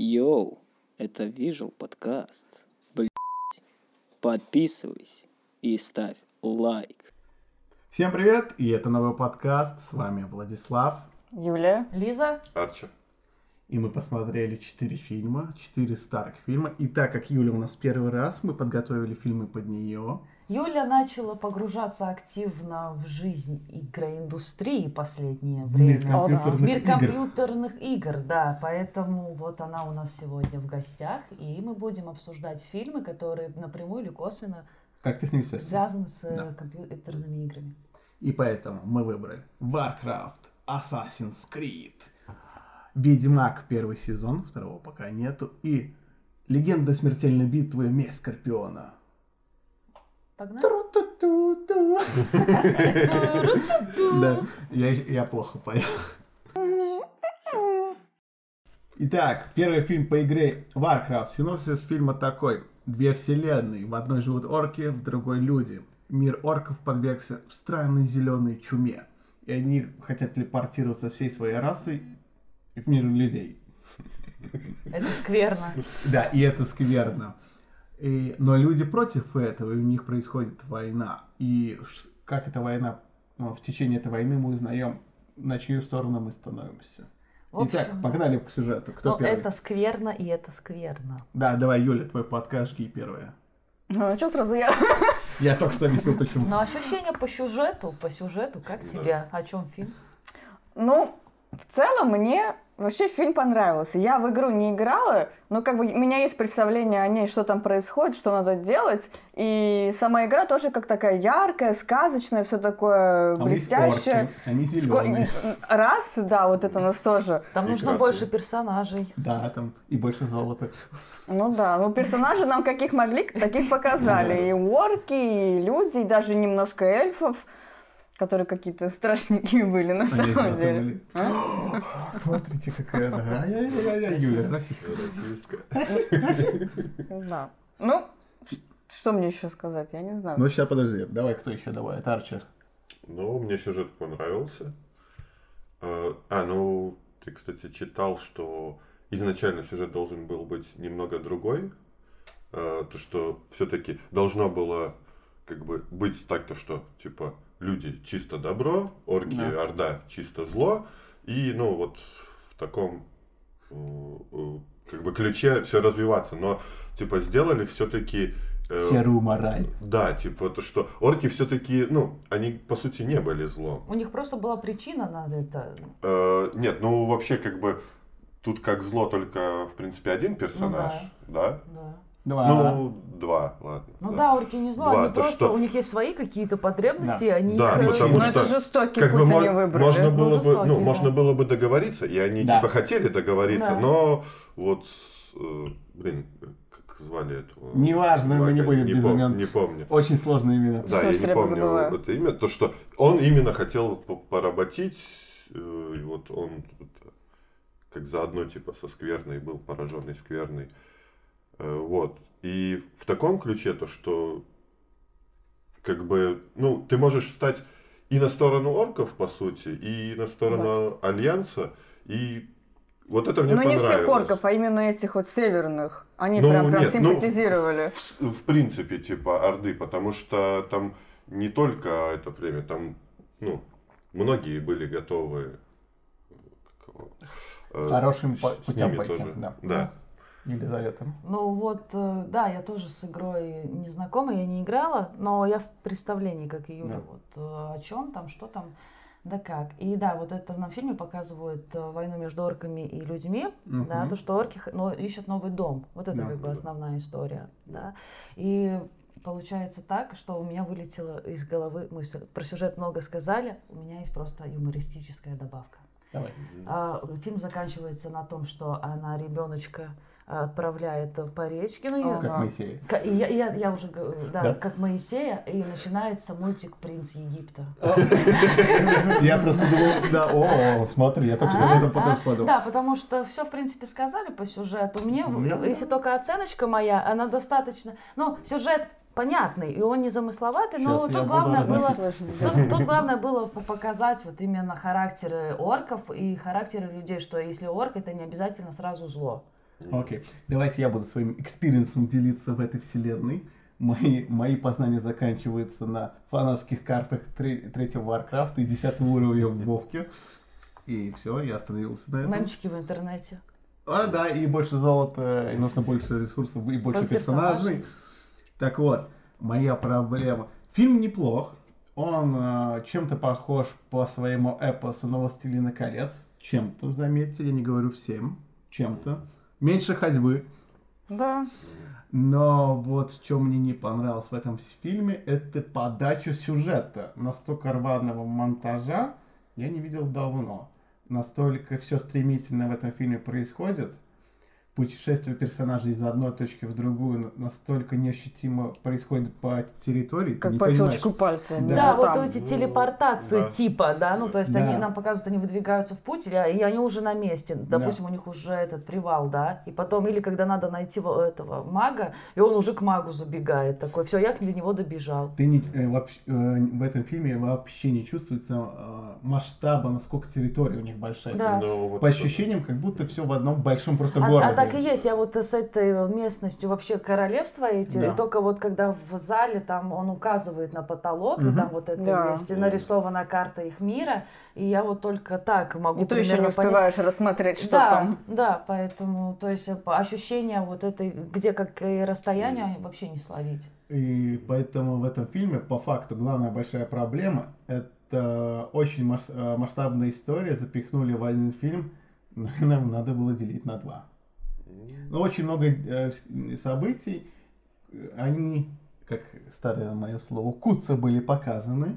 Йоу, это Visual подкаст. Блять. Подписывайся и ставь лайк. Всем привет, и это новый подкаст. С вами Владислав. Юлия. Лиза. Арчи. И мы посмотрели четыре фильма, четыре старых фильма. И так как Юля у нас первый раз, мы подготовили фильмы под нее. Юля начала погружаться активно в жизнь игроиндустрии последнее время. Мир компьютерных Мир игр. компьютерных игр, да. Поэтому вот она у нас сегодня в гостях. И мы будем обсуждать фильмы, которые напрямую или косвенно Как ты с ним связан? связаны с Да. компьютерными играми. И поэтому мы выбрали Warcraft, Assassin's Creed, Ведьмак первый сезон, второго пока нету, и Легенда смертельной битвы Месть Скорпиона. Погнали? Да, я, плохо поел. Итак, первый фильм по игре Warcraft. Синопсис фильма такой. Две вселенные. В одной живут орки, в другой люди. Мир орков подвергся странной зеленой чуме. И они хотят телепортироваться всей своей расой в мир людей. Это скверно. Да, и это скверно. И- но люди против этого, и у них происходит война. И как эта война, ну, в течение этой войны мы узнаем, на чью сторону мы становимся. В общем, Итак, погнали к сюжету. Кто ну, первый? это скверно и это скверно. Да, давай, Юля, твой подкаст, жги первая. Ну, а что сразу я? Я только что объяснил, почему. Но ощущения по сюжету, по сюжету, как тебе? О чем фильм? Ну, в целом мне вообще фильм понравился. Я в игру не играла, но как бы у меня есть представление о ней, что там происходит, что надо делать. И сама игра тоже как такая яркая, сказочная, все такое Там блестящее. они Ско- зеленые. Раз, да, вот это у нас тоже. Там нужно Прекрасно. больше персонажей. Да, там и больше золота. Ну да, ну персонажи нам каких могли, таких показали. И орки, и люди, и даже немножко эльфов, которые какие-то страшненькие были на самом деле. были. А? Смотрите, какая она. Ай-яй-яй-яй, Юля, расист. Расист, расист. Да. Ну, что мне еще сказать, я не знаю. Ну, сейчас, подожди. Давай, кто еще добавит? Арчер. Ну, мне сюжет понравился. А, А, ну, ты, кстати, читал, что изначально сюжет должен был быть немного другой. А, То, что все-таки должно было как бы быть так-то, что типа люди чисто добро, орки, Да. орда чисто зло. И, ну, вот в таком э, э, как бы ключе все развиваться. Но, типа, сделали все-таки Серую мораль. да, типа то, что орки все-таки, ну, они по сути не были злом. У них просто была причина на это. Э, нет, ну вообще как бы тут как зло только в принципе один персонаж, да? Да. Два. Ну два, ладно. Ну да. да, орки не зло, Два, они то, просто, что- у них есть свои какие-то потребности, Да. они Да, их... э, потому Ну, что это жестокий Как путь бы они выбрали. можно Ну, было бы, жестокий, ну, да. можно было бы договориться, и они Да. типа хотели договориться, Да. но вот, э, блин, как звали этого? Неважно, мы не будем без пом- имен. Не помню. Очень сложные имена. Да, Тоже я не помню забываю. это имя. То, что он именно хотел по- поработить, э, и вот он как заодно типа со скверной был, пораженный скверной. Э, Вот. И в таком ключе то, что как бы, ну, ты можешь встать и на сторону орков, по сути, и на сторону Альянса, и вот это мне Ну, не понравилось. всех орков, а именно этих вот северных. Они Ну, прям, прям нет, ну, симпатизировали. в, в принципе, типа, Орды, потому что там не только это племя, там, ну, многие были готовы э, Хорошим с- по- с путем ними пойти, тоже. да. Да. Елизавета. Ну вот, э, да, я тоже с игрой не знакома, я не играла, но я в представлении, как и Юля, Да. вот э, о чем там, что там, да как. И да, вот это на фильме показывают э, войну между орками и людьми, да, Мгм. то, что орки но, ищут новый дом. Вот это Да. как бы основная история, да. И получается так, что у меня вылетела из головы мысль. Про сюжет много сказали, у меня есть просто юмористическая добавка. Давай. А, Фильм заканчивается на том, что она ребеночка отправляет по речке. Ну, и- Ага. Как. Ка- и я, я, я уже говорю, да, Да. как Моисея, и начинается мультик «Принц Египта». Я просто думал, да, о, смотри, я только что об этом потом А, подумал. Да, потому что все, в принципе, сказали по сюжету. Мне, Ну, я- если только оценочка моя, она достаточно... Ну, сюжет понятный, и он не замысловатый, но я тут главное было... Тут, тут главное было по- показать вот именно характеры орков и характеры людей, что если орк, это не обязательно сразу зло. Окей, давайте я буду своим experience 'ом делиться в этой вселенной. Мои, мои познания заканчиваются на фанатских картах тре- третьего Warcraft 'а и десятого уровня в Вовке. И все, я остановился на этом. Мемчики в интернете. А, да, и больше золота, и нужно больше ресурсов, и больше персонажей. персонажей. Так вот, моя проблема. Фильм неплох. Он э, чем-то похож по своему эпосу на «Властелина колец». Чем-то, заметьте, я не говорю всем. Чем-то. Меньше ходьбы. Да. Но вот что мне не понравилось в этом фильме, это подача сюжета. Настолько рваного монтажа я не видел давно. Настолько все стремительно в этом фильме происходит. Путешествие персонажей из одной точки в другую на- настолько неощутимо происходит по территории. Как по понимаешь. щелчку пальца. Да, уже вот там. эти телепортации Да. типа, да, ну то есть Да. они нам показывают, они выдвигаются в путь, или, и они уже на месте, допустим, у них уже этот привал, да, и потом, или когда надо найти этого мага, и он уже к магу забегает, такой, все, я до него добежал. Ты не- э, вообще, э, в этом фильме вообще не чувствуется э, масштаба, насколько территория у них большая. Да. Но вот По ощущениям, как будто все в одном большом просто А, городе. а так и есть, я вот с этой местностью вообще королевства эти, Да. и только вот когда в зале там он указывает на потолок, и Мгм. там вот это Да. есть, и нарисована карта их мира, и я вот только так могу И то еще не примерно понять, успеваешь рассмотреть, что да, там. Да, поэтому, то есть э, ощущение вот этой, где какие расстояния, они вообще не словить. И поэтому в этом фильме, по факту, главная большая проблема – это очень э, масштабная история, запихнули в один фильм, нам надо было делить на два. Но очень много э, событий, они, как старое мое слово, куца были показаны,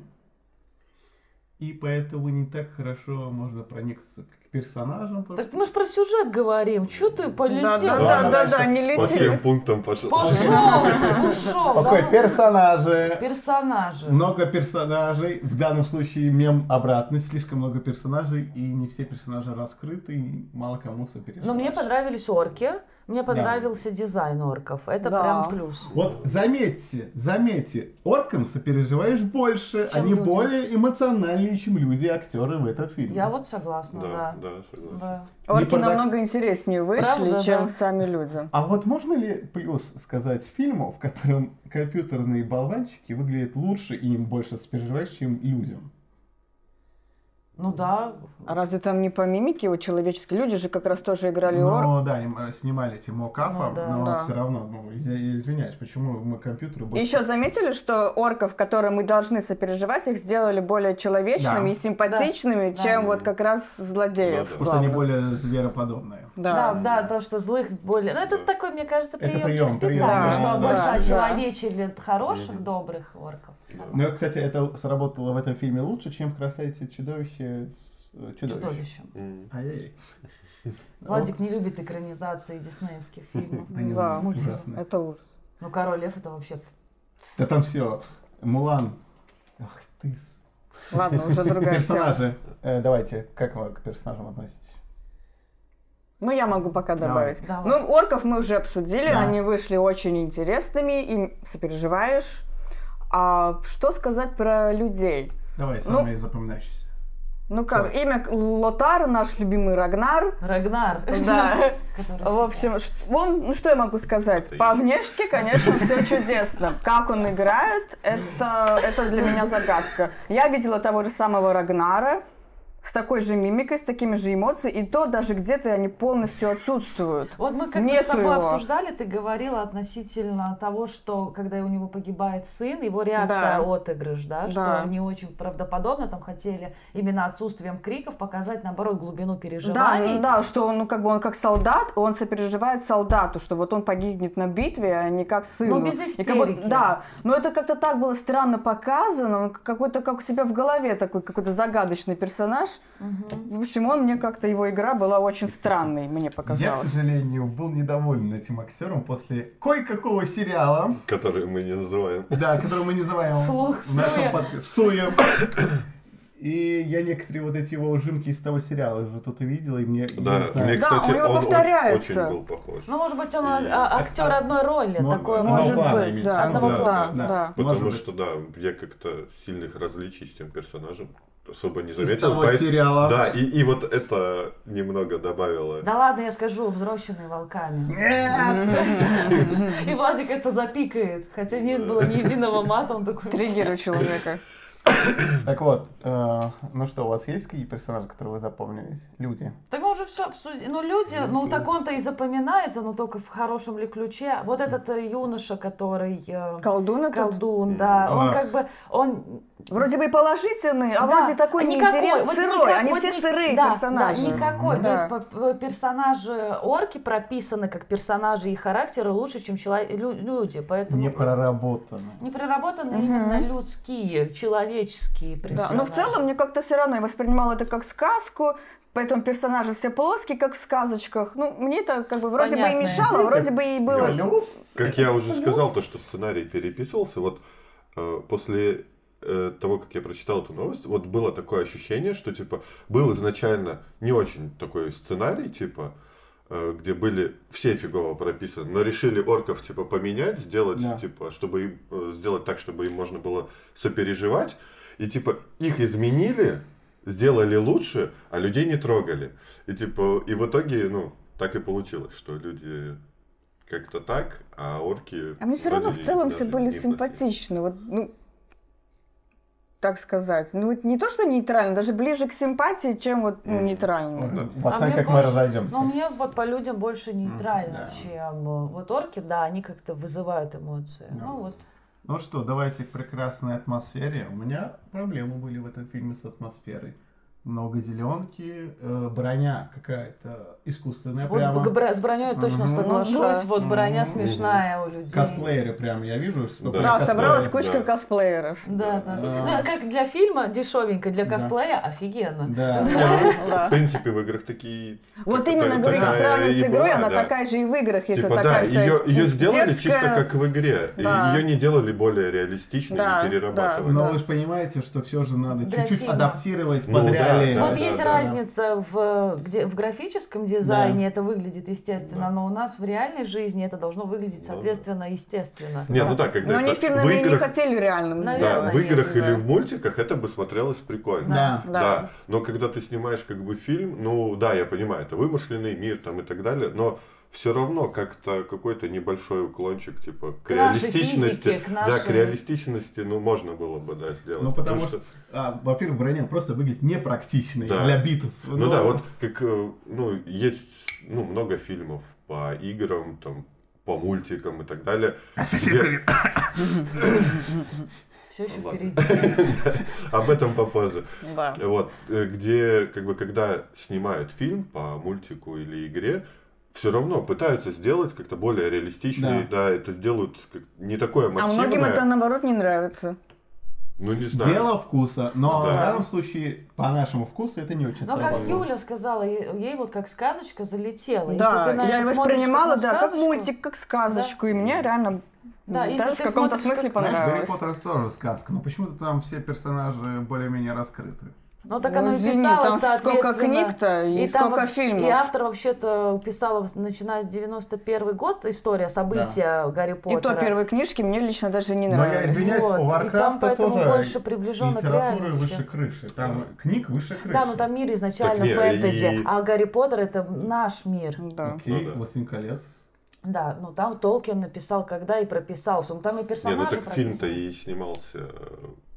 и поэтому не так хорошо можно проникнуться персонажам. Так мы же про сюжет говорим, что ты полетел? Да, да, да, да, да, не по всем пунктам пошел. Пошел, ушел. Окей, персонажи. Персонажи. Много персонажей. В данном случае мем обратный. Слишком много персонажей. И не все персонажи раскрыты. И мало кому сопереживаешь. Но мне понравились орки, мне понравился дизайн орков, это Да. прям плюс. Вот заметьте, заметьте, оркам сопереживаешь больше. Чем Они люди. более эмоциональнее, чем люди, актеры в этом фильме. Я вот согласна, Да, да. да, согласен. Да. Орки Не продак- намного интереснее вышли, Правда, чем да. сами люди. А вот можно ли плюс сказать фильму, в котором компьютерные болванчики выглядят лучше и им больше сопереживаешь, чем людям? Ну да. А разве там не по мимике у человеческие люди же как раз тоже играли орк? Ну да, им э, снимали эти мокапы, Ну да. но Да. все равно, ну, извиняюсь, почему мы компьютеры больше... Еще заметили, что орков, которым мы должны сопереживать, их сделали более человечными Да. и симпатичными, Да. чем Да. вот как раз злодеев. Да, да. Потому что они более звероподобные. Да, Да. да, то, что злых более... Ну, это такой, мне кажется, Это приемчик прием, специально, прием, да, что да, больше да. очеловечили хороших, добрых орков. Ну, кстати, это сработало в этом фильме лучше, чем в «Красавице и чудовище» с э, чудовищем. Владик не любит экранизации диснеевских фильмов. Да. ужасные. Это ужас. Ну, Король Лев это вообще... Да там все. Мулан. Ах ты. Ладно, уже другая тема. Персонажи. Э, давайте, как вы к персонажам относитесь? Ну, я могу пока Давай. добавить. Давай. Ну, орков мы уже обсудили, Да. они вышли очень интересными, им сопереживаешь. А что сказать про людей? Давай, самые запоминающиеся. Ну как, Всё. имя Лотар, наш любимый Рагнар. Рагнар. Да. В общем, он, ну что я могу сказать? По внешке, конечно, все чудесно. Как он играет, это, это для меня загадка. Я видела того же самого Рагнара с такой же мимикой, с такими же эмоциями, и то даже где-то они полностью отсутствуют. Вот мы как-то с Нету тобой его. обсуждали, ты говорила относительно того, что когда у него погибает сын, его реакция Да. отыгрыш, да, Да. что не очень правдоподобно, там хотели именно отсутствием криков показать, наоборот, глубину Да, переживаний. ну да, что он, ну, как бы он как солдат, он сопереживает солдату, что вот он погибнет на битве, а не как сын. Ну, без И как истерики. да, но это как-то так было странно показано, он какой-то как у себя в голове такой какой-то загадочный персонаж. В общем, он мне как-то, его игра была очень странной, мне Я, к показалось. сожалению, был недоволен этим актером после кое-какого сериала, Который мы не называем. да, который мы называем Вслух, в нашем всуе. подка- всуе. И я некоторые вот эти его ужимки из того сериала уже тут увидел, и мне, я Да, не знаю, мне, Да, кстати, у него он, он повторяется. очень был похож. Ну, может быть, он И- а- а- актер одной роли, Ну, такое Может плана быть, да. Одного Да, плана. да. Потому Может быть. что, да, я как-то сильных различий с тем персонажем. Особо не Из заметил. того поэт- сериала. Да, и, и вот это немного добавило. Да ладно, я скажу, взросленные волками. И Владик это запикает. Хотя нет было ни единого мата, он такой... Триггер у человека. Так вот, э, ну что, у вас есть какие персонажи, которые вы запомнились? Люди. Так мы уже все обсудили. Ну, люди, ну, так он-то и запоминается, но только в хорошем ли ключе. Вот этот э, юноша, который... э, Колдун этот? Колдун, да. Он А. как бы, он... Вроде бы и положительный, а да, вроде такой никакой, неинтерес, вот сырой. никак- Они вот все ни- сырые да, персонажи. Да, никакой. Да. То есть персонажи орки прописаны как персонажи и характеры лучше, чем люди. Поэтому... Не проработаны. Не проработаны именно людские, человеческие Да, персонажи. но в целом мне как-то все равно я воспринимала это как сказку, поэтому персонажи все плоские, как в сказочках. Ну, мне это как бы вроде бы и Понятное мешало, вроде бы и было... Как я уже сказал, то, что сценарий переписывался, вот э, после э, того, как я прочитал эту новость, вот было такое ощущение, что типа был изначально не очень такой сценарий, типа, где были все фигово прописаны, но решили орков типа поменять, сделать Да. типа, чтобы им э, сделать так, чтобы им можно было сопереживать, и типа их изменили, сделали лучше, а людей не трогали. И типа, и в итоге, ну, так и получилось, что люди как-то так, а орки... А мне все равно в целом все были симпатичны. Вот, ну, так сказать. Ну, не то, что нейтрально, даже ближе к симпатии, чем вот ну, нейтрально. В А мне оценках мы больше- разойдемся. Но мне вот по людям больше нейтрально, да. чем э, вот орки, да, они как-то вызывают эмоции. Да. Ну вот. Ну что, давайте к прекрасной атмосфере. У меня проблемы были в этом фильме с атмосферой. Много зеленки, э, броня какая-то искусственная Вот прямо. к бра- с броней точно Мгм. соглашусь. Ну да. Вот броня Мгм. смешная у людей. Косплееры прям, я вижу, что Да. Да, собралась кучка да. косплееров. Да, да. Да. Ну, как для фильма дешевенько, для Да. косплея офигенно. Да. В принципе, в играх такие... Вот именно, говорю, сравнивать с игрой, она да. такая же и в играх, если Типа, да, такая вся ее, ее сделали детская. чисто как в игре. Да. Ее не делали более реалистичной, Да, не перерабатывали. Но Да. вы же понимаете, что все же надо чуть-чуть адаптировать Ну да, да, Вот да, есть да. разница в, где, в графическом дизайне, это выглядит естественно, Да. но у нас в реальной жизни это должно выглядеть, Ну да. соответственно, естественно. Не, ну да, когда Но они это фильм, в наверное, не играх, хотели реальным Наверное, да, в играх Да. или в мультиках это бы смотрелось прикольно. Да. Да. Да, но когда ты снимаешь как бы фильм, ну да, я понимаю, это вымышленный мир там и так далее, но все равно как-то какой-то небольшой уклончик типа к, К нашей реалистичности, физике, к да, к нашей- реалистичности, ну можно было бы да сделать, Ну, потому что, а, во-первых, броня просто выглядит непрактичной Да. для битв. Ну да, вот как, э, ну, есть, ну, много фильмов по играм, там, по мультикам и так далее. где- Все еще Ладно. впереди. Об этом попозже. Да. Вот, э, где, как бы, когда снимают фильм по мультику или игре, все равно пытаются сделать как-то более реалистичный, да, это сделают как- не такое А массивное. многим это, наоборот, не нравится. Ну, не знаю. Дело вкуса, но Да. в данном случае, по нашему вкусу, это не очень Но как. Юля сказала, ей, вот как сказочка залетела. Да, Если ты на я воспринимала, да, как сказочку, мультик, как сказочку, и мне реально Да, если даже в каком-то смысле как- Знаешь, Гарри понравилось. Поттер тоже сказка, но почему-то там все персонажи более-менее раскрыты. Ну так Ну, оно и извини, писалось, там сколько книг-то и, И там сколько вот- фильмов. И автор вообще-то писала, начиная с 91 год, история, события Гарри И Поттера. то первые книжки мне лично даже не Но я нравились. извиняюсь, Вот, у и там Варкрафта поэтому тоже больше приближенно к литература выше крыши. Там книг выше крыши. Да, ну там мир изначально Так фэнтези, и- а Гарри Поттер это наш мир. Да. Окей, Ну да. «Властелин колец». Да, ну там Толкин написал, когда и прописал. всё. Ну там и персонажи ну так фильм-то и снимался э,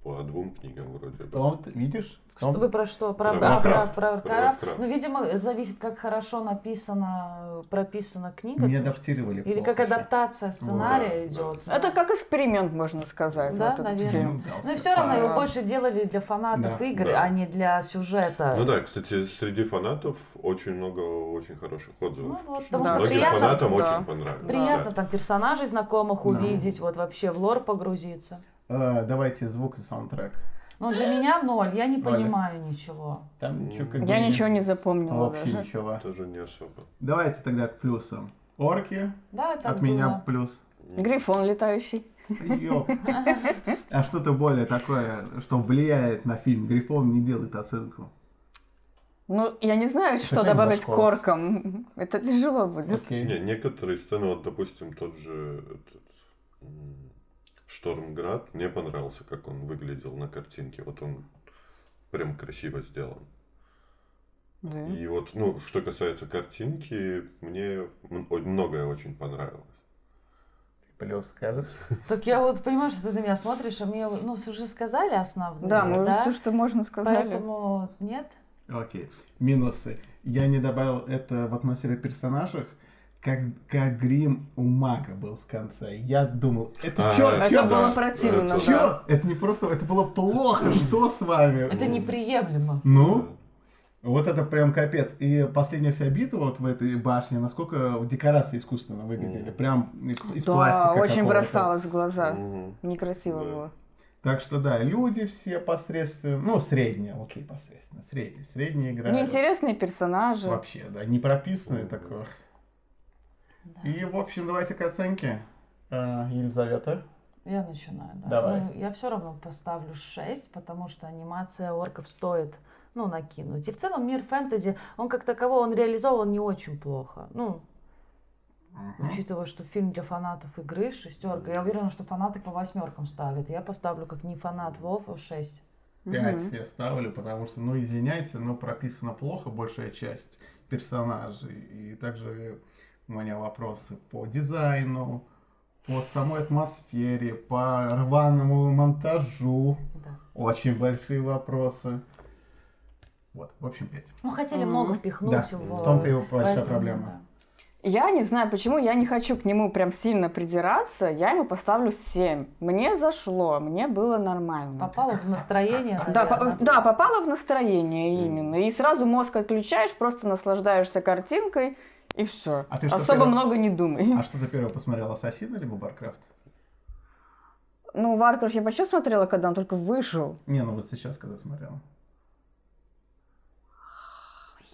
по двум книгам вроде бы. Он, видишь? Что Он- Вы про что? Про, Про а, про, Варкрафт. про. Ну, видимо, зависит, как хорошо написана, прописана книга. не адаптировали Или плохо как еще. адаптация сценария да, идет. Это как эксперимент, можно сказать, Да, вот наверное. фильм. Ну и все равно его больше делали для фанатов Да. игр, Да. а не для сюжета. Ну да, кстати, среди фанатов очень много очень хороших отзывов. Ну вот, Что потому что Многим приятно- фанатам да. очень понравилось. Приятно да. там персонажей знакомых Да. увидеть, вот вообще в лор погрузиться. Э, давайте звук и саундтрек. Но для меня ноль, я не Ноль. понимаю ничего. Там ничего как Я бы ничего не запомнила Вообще даже. ничего. Тоже не особо. Давайте тогда к плюсам. Орки, Да, это от меня было. плюс. Грифон летающий. Ёп. А что-то более такое, что влияет на фильм. Грифон не делает оценку. Ну, я не знаю, что Зачем добавить к оркам. Это тяжело будет. Окей. Не, некоторые сцены, вот, допустим, тот же этот, Штормград, мне понравился, как он выглядел на картинке. Вот он прям красиво сделан. Да. И вот, ну, что касается картинки, мне многое очень понравилось. Плюс скажешь? Так я вот понимаю, что ты на меня смотришь, а мне, ну, уже сказали основные, Да, мы уже все, что можно сказали. Поэтому нет. Окей. Минусы. Я не добавил это в атмосфере персонажей, как, как грим у мага был в конце. Я думал, это А, чё, это чё, было да. противно, Это- да. чё? Это не просто, это было плохо, что с вами? Это неприемлемо. Ну, вот это прям капец. И последняя вся битва вот в этой башне, насколько декорации искусственно выглядели. Прям из Да, пластика очень какого-то. бросалось в глаза. Некрасиво Да. было. Так что да, люди все посредственные, ну, средние, окей, посредственно, средние, средние играют. Неинтересные персонажи. Вообще, да, не прописанные такое. Да. И, в общем, давайте к оценке. А, Елизавета. Я начинаю, да. Давай. Ну, я все равно поставлю 6, потому что анимация орков стоит, ну, накинуть. И в целом мир фэнтези, он как таковой, он реализован не очень плохо. Ну, учитывая, что фильм для фанатов игры шестерка, я уверена, что фанаты по восьмеркам ставят. Я поставлю как не фанат Вов 6. Пять Мгм. я ставлю, потому что, ну, извиняйте, но прописана плохо большая часть персонажей. И также у меня вопросы по дизайну, по самой атмосфере, по рваному монтажу. Да. Очень большие вопросы. Вот, в общем, пять. Ну, хотели много впихнуть Да, в... в том-то и большая поэтому, проблема. да. Я не знаю почему, я не хочу к нему прям сильно придираться, я ему поставлю 7. Мне зашло, мне было нормально. Попало в настроение, Да, по- да, попало в настроение именно. И сразу мозг отключаешь, просто наслаждаешься картинкой, и все. А ты что Особо первое... много не думай. А что ты первое посмотрел, Ассасина либо Warcraft? Ну, Warcraft я вообще смотрела, когда он только вышел. Не, ну вот сейчас, когда смотрела.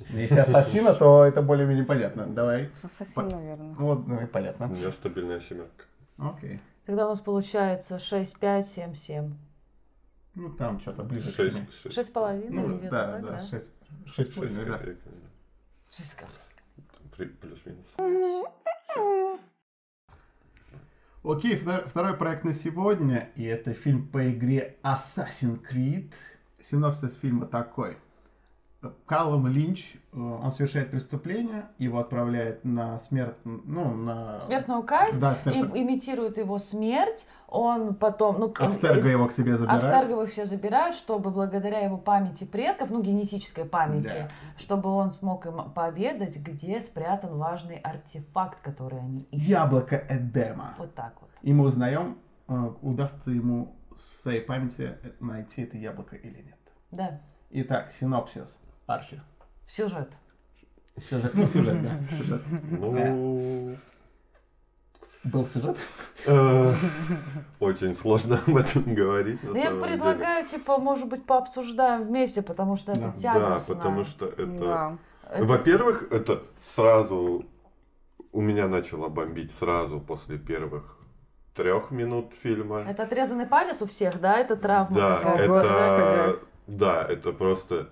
Если ассасина, то это более-менее понятно. Давай. Ассасин, По... наверное. Вот, ну и понятно. У меня стабильная семерка. Окей. Тогда у нас получается 6, 5, 7, 7. Ну, там что-то ближе 6, к 7. 6,5 ну, да, да, да, 6, 6,5, да. 6,5. Плюс-минус. Окей, втор- второй проект на сегодня, и это фильм по игре Assassin's Creed. Синопсис фильма такой. Каллум Линч, э, он совершает преступление, его отправляют на смерть, ну, на... Смертную казнь, Да, и, смерть. имитирует его смерть, он потом... Ну, им- Абстерго его к себе забирает. Абстерго его все забирают, чтобы благодаря его памяти предков, ну, генетической памяти, Да. чтобы он смог им поведать, где спрятан важный артефакт, который они ищут. Яблоко Эдема. Вот так вот. И мы узнаем, э, удастся ему в своей памяти найти это яблоко или нет. Да, Итак, синопсис. Арчи. сюжет. Сюжет. Ну, сюжет, да. Сюжет. Ну, Был сюжет? э, очень сложно об этом говорить. Ну, я деле. предлагаю, типа, может быть, пообсуждаем вместе, потому что Да. это Да, тягостно. потому что это... Да. Во-первых, это сразу у меня начало бомбить сразу после первых трех минут фильма. Это отрезанный палец у всех, да? Это травма Да, какая-то. Это, Господи. да, это просто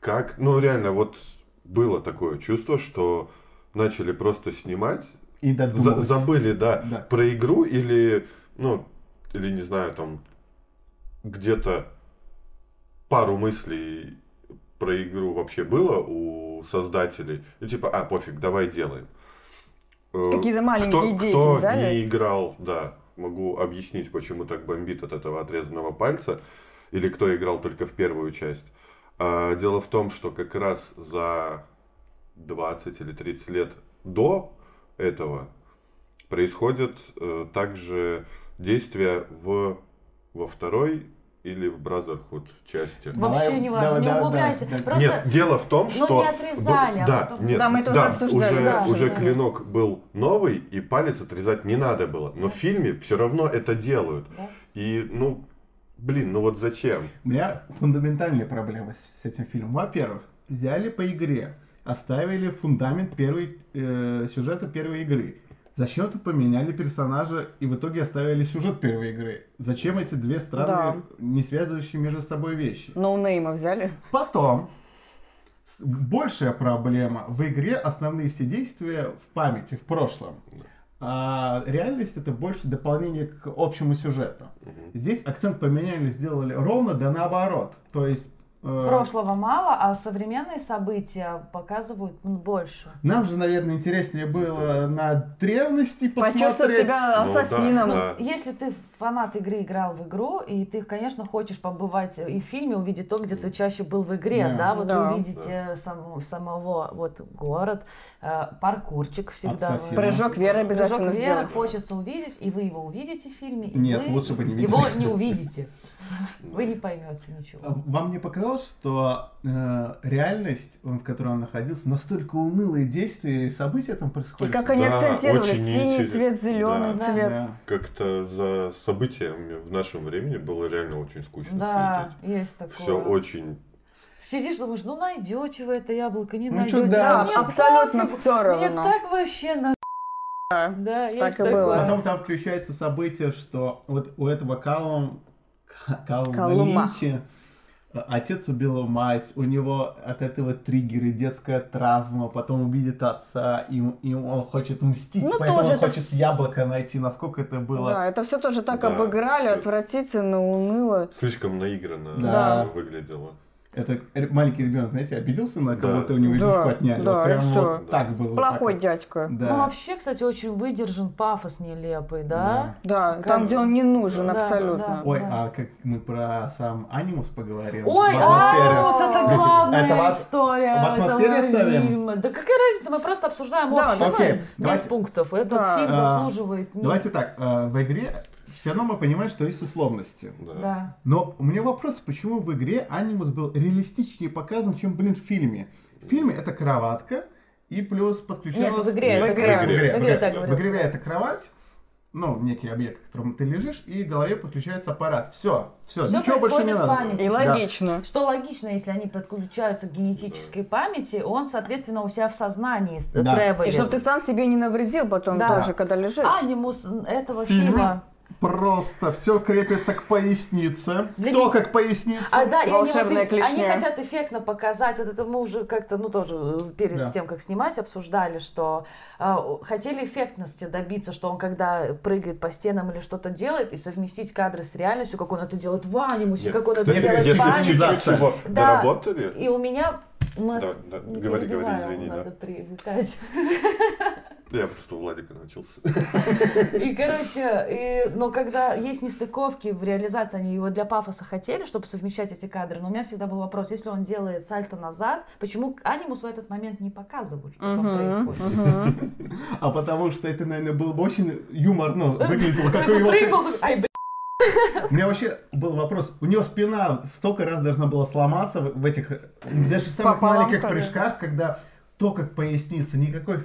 как, ну реально, вот было такое чувство, что начали просто снимать, И за- забыли, да, Да. про игру или, ну, или не знаю, там где-то пару мыслей про игру вообще было у создателей. И типа, а, пофиг, давай делаем. Э, Какие-то маленькие кто, идейки кто взяли. не играл, да, могу объяснить, почему так бомбит от этого отрезанного пальца, или кто играл только в первую часть. А, дело в том, что как раз за 20 или 30 лет до этого происходят э, также действия в, во второй или в Brotherhood части. Вообще Давай, не важно, давай, не да, углубляйся. да, да. Просто Нет, дело в том, Ну, что... не отрезали, а Да, потом- нет, Да, мы тоже обсуждали, уже, да, уже да. клинок был новый, и палец отрезать не надо было. Но в фильме все равно это делают. Да. И, ну, блин, ну вот зачем? У меня фундаментальные проблемы с, с этим фильмом. Во-первых, взяли по игре, оставили фундамент первой, э, сюжета первой игры. Зачем-то поменяли персонажа и в итоге оставили сюжет первой игры. Зачем эти две странные, не связывающие между собой вещи? Ноунейма взяли. Потом, большая проблема. В игре основные все действия в памяти, в прошлом. А реальность это больше дополнение к общему сюжету. Здесь акцент поменяли, сделали ровно да наоборот. То есть Прошлого мало, а современные события показывают ну, больше. Нам же, наверное, интереснее было на древности посмотреть. Почувствовать себя Ну да, ассасином. да. Если ты фанат игры играл в игру, и ты, конечно, хочешь побывать и в фильме, увидеть то, где ты чаще был в игре, Да. да, вот Да. увидеть э, сам- самого вот город, э, паркурчик всегда. Прыжок веры обязательно Прыжок веры сделать. хочется увидеть, и вы его увидите в фильме, и Нет, вы лучше бы не видели. его не увидите. Вы не поймете ничего. Вам не показалось, что э, реальность, в которой он находился, настолько унылые действия и события там И происходят? как они Да, акцентировали, синий цвет, зеленый Да. цвет. Да. Как-то за событиями в нашем времени было реально очень скучно Да, есть такое. следить. Все очень... Сидишь, думаешь, ну найдете вы это яблоко, не Ну, найдете. да, А мне абсолютно пофигу, всё Мне равно. так вообще на... Да, есть так и было. такое. Потом там включается событие, что вот у этого Калум, Э, отец убил мать, у него от этого триггеры, детская травма, потом увидит отца, и, и он хочет мстить, Ну, поэтому он это хочет яблоко найти, насколько это было. Да, это все тоже так Да, обыграли, всё. отвратительно, уныло. Слишком наигранно Да. выглядело. Это маленький ребенок, знаете, обиделся на Да. кого-то, у него Да, игрушку отняли. да, вот прям и вот так было. Плохой так дядька. Да. Ну, вообще, кстати, очень выдержан пафос нелепый, да? Да, Как- там, где он не нужен Да, абсолютно. да. Ой, а как мы про сам анимус поговорим? Ой. Анимус, это главная Это история в атмосфере ставим? фильма. Да какая разница, мы просто обсуждаем Да, общее, окей, без давайте- пунктов. Этот Да. фильм А, заслуживает... не- Давайте так, э, в игре все равно мы понимаем, что есть условности. Да. Да. Но у меня вопрос, почему в игре анимус был реалистичнее показан, чем, блин, в фильме? В фильме это кроватка, и плюс подключалась... Нет, в игре, в в игре. В в игре, В это кровать, ну, некий объект, в котором ты лежишь, и к голове подключается аппарат. Все, все, Всё ничего больше не происходит в надо. памяти. И Да. логично. Что логично, если они подключаются к генетической памяти, он, соответственно, у себя в сознании Да. тревелит. И чтобы ты сам себе не навредил потом Да. тоже, когда лежишь. Анимус этого Фильме фильма. Просто все крепится к пояснице. Для Кто меня- как поясница? А, да, и они, Волшебная и- клешня. они хотят эффектно показать, вот это мы уже как-то, ну тоже э, перед Да. тем, как снимать, обсуждали, что э, хотели эффектности добиться, что он когда прыгает по стенам или что-то делает, и совместить кадры с реальностью, как он это делает в анимусе, Нет, как он это кстати, делает в Если памяти. чуть-чуть его Да. доработали, И у меня... мы Да, с- да, не говори, говори, извини, надо да. привыкать. я просто у Владика научился. И, короче, и, но когда есть нестыковки в реализации, они его для пафоса хотели, чтобы совмещать эти кадры, но у меня всегда был вопрос, если он делает сальто назад, почему анимус в этот момент не показывают, что там происходит? А потому что это, наверное, был бы очень юморно. Выглядело как блин. У меня вообще был вопрос. У него спина столько раз должна была сломаться в этих даже в самых Пополам, маленьких прыжках, когда то, как поясница, никакой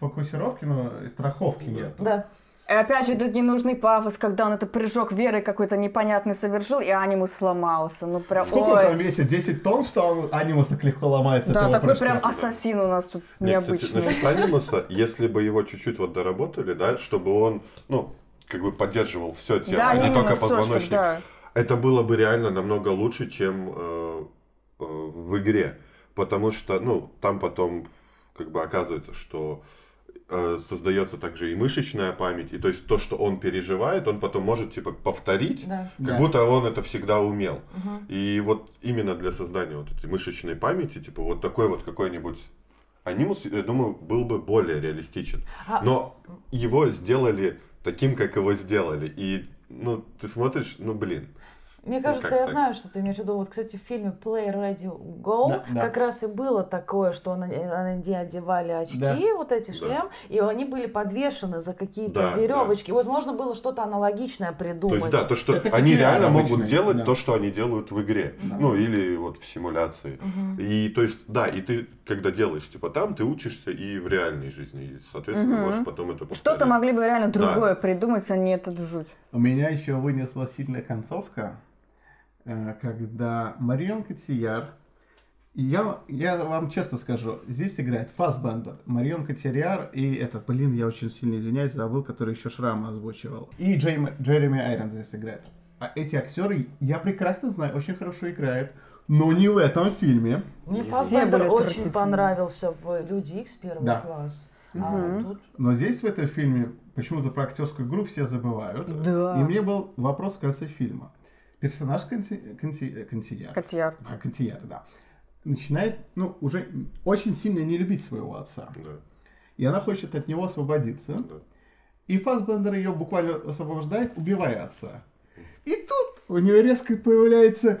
фокусировки, ну, и страховки нет. Да. И опять же, тут ненужный пафос, когда он это прыжок веры какой-то непонятный совершил, и анимус сломался. Ну прям, Сколько он ой. там весит? 10 тонн, что он анимус так легко ломается? Да, такой прыжка? прям ассасин у нас тут Нет, кстати, необычный. насчет анимуса, если бы его чуть-чуть вот доработали, да, чтобы он, ну, как бы поддерживал все тело, Да, а не только позвоночник, да. это было бы реально намного лучше, чем э, э, в игре. Потому что, ну, там потом как бы оказывается, что э, создается также и мышечная память, и то есть то, что он переживает, он потом может типа повторить, Да. как Да. будто он это всегда умел. Мгм. И вот именно для создания вот этой мышечной памяти, типа вот такой вот какой-нибудь анимус, я думаю, был бы более реалистичен. А- Но его сделали таким, как его сделали. И, ну, ты смотришь, ну, блин. Мне Ну, кажется, я так? знаю, что ты имеешь в виду. Вот, кстати, в фильме Play Ready Go Да, да. как раз и было такое, что они, они одевали очки, Да. вот эти Да. шлем, и они были подвешены за какие-то Да, веревочки. Вот можно было что-то аналогичное То придумать. есть, да, то, что Это они реально VR могут делать да. то, что они делают в игре. Да. Ну, или вот в симуляции. Мгм. И то есть, да, и ты, когда делаешь, типа, там, ты учишься и в реальной жизни. И, соответственно, Мгм. можешь потом это повторить. Что-то могли бы реально Да. другое придумать, а не этот жуть. У меня еще вынесла сильная концовка, когда Марион Котияр, я, я вам честно скажу, здесь играет Фасбендер, Марион Котияр и этот, блин, я очень сильно извиняюсь, забыл, который еще Шрама озвучивал. И Джейм- Джереми Айрон здесь играет. А эти актеры, я прекрасно знаю, очень хорошо играют, но не в этом фильме. Мне были очень понравился в Люди Икс первый Да. класс. А тут Но здесь в этом фильме почему-то про актерскую игру все забывают. Да. И мне был вопрос в конце фильма. Персонаж конси... конси- э, консьерж. Котьяр. А, консьерж, да. Начинает, ну, уже очень сильно не любить своего отца. Да, И она хочет от него освободиться. да. И Фасбендер ее буквально освобождает, убивая отца. И тут у нее резко появляется по-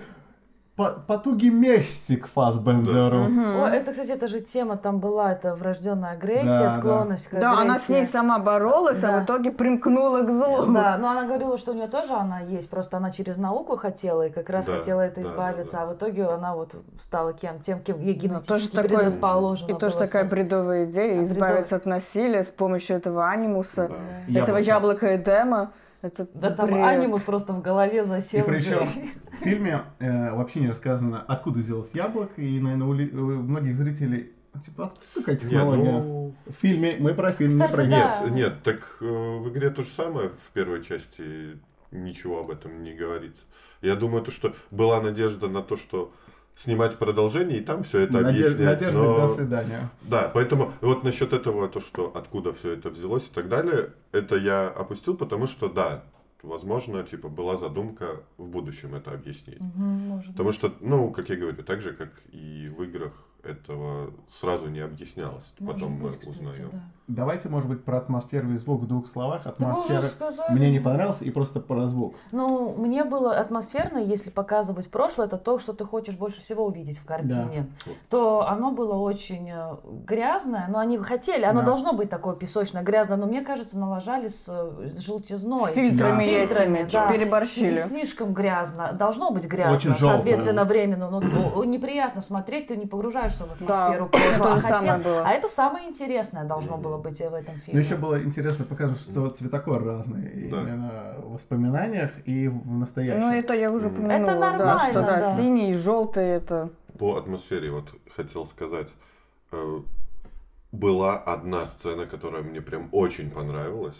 потуги мести к Фасбендеру. О, это, кстати, это же тема там была, это врожденная агрессия, Да, склонность к Да, она с ней агрессии. сама боролась, а Да. в итоге примкнула к злу. Да, но она говорила, что у нее тоже она есть, просто она через науку хотела и как раз Да, хотела это да, избавиться, да, а в итоге она вот стала кем? Тем, кем ей Ну, генетически тоже такой- предрасположено И тоже было такая стать. бредовая идея, А, избавиться от насилия с помощью этого анимуса, Да. этого яблока Эдема. Это Да там бред. анимус просто в голове И засел. причем уже. в фильме э, вообще не рассказано, откуда взялось яблоко, и, наверное, у, ли- у многих зрителей, типа, откуда такая технология? ну, В фильме, мы про фильм, Кстати, не про да. Нет, нет, так э, в игре то же самое в первой части ничего об этом не говорится. Я думаю, то, что была надежда на то, что снимать продолжение, и там все это Надежда, объяснять. надежда но- до свидания. Да, поэтому вот насчет этого, то, что откуда все это взялось и так далее, это я опустил, потому что, да, возможно, типа, была задумка в будущем это объяснить. Мгм, может Потому быть. что, ну, как я говорю, так же, как и в играх, этого сразу не объяснялось. Может Потом мы быть, кстати, узнаем. да. Давайте, может быть, про атмосферу и звук в двух словах. Атмосфера сказали. мне не понравилась, и просто про звук. Ну, мне было атмосферно, если показывать прошлое, это то, что ты хочешь больше всего увидеть в картине. То оно было очень э, грязное, но они хотели, оно Да. должно быть такое песочное, грязное, но мне кажется, налажали с, э, с желтизной. С фильтрами Да. С фильтрами, да. переборщили. Сли- Слишком грязно. Должно быть грязно, Очень желтое. соответственно, временно. Но ну, неприятно смотреть, ты не погружаешься в Да, атмосферу у прошлого. А хотел- было. а это самое интересное должно было быть в этом Но фильме. еще было интересно показать, что цветокор разный. Да. Именно в воспоминаниях и в настоящем. Ну, это я уже Мгм. упомянула. Это да, нормально, что да, да. синий и желтый это... По атмосфере вот хотел сказать. э, Была одна сцена, которая мне прям очень понравилась.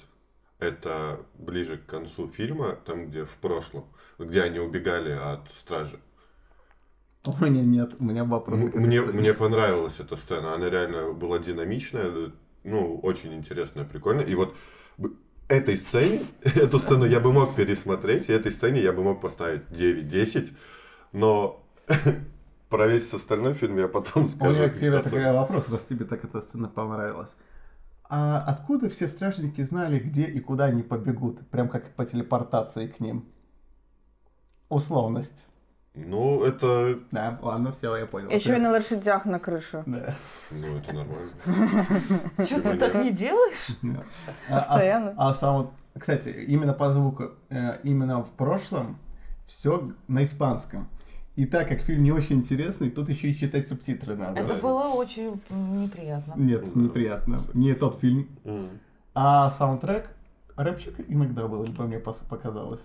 Это ближе к концу фильма, там, где в прошлом, где они убегали от стражи. У меня нет, у меня вопросы. М- Мне, мне понравилась эта сцена. Она реально была динамичная, ну, очень интересная, прикольная. И вот этой сцене, эту сцену я бы мог пересмотреть, и этой сцене я бы мог поставить 9-10, но про весь остальной фильм я потом У скажу. меня к тебе такой вопрос, раз тебе так эта сцена понравилась. А откуда все стражники знали, где и куда они побегут? Прям как по телепортации к ним. Условность. Ну, это, Да, ладно, все, я понял. Еще и на лошадях на крышу. Да. ну, это нормально. Что ты так не делаешь? А- а- Постоянно. А, сам вот, кстати, именно по звуку, э, именно в прошлом все на испанском. И так как фильм не очень интересный, тут еще и читать субтитры надо. Это было очень неприятно. Нет, неприятно. Не тот фильм. А саундтрек, рэпчик иногда был, либо мне пос- показалось.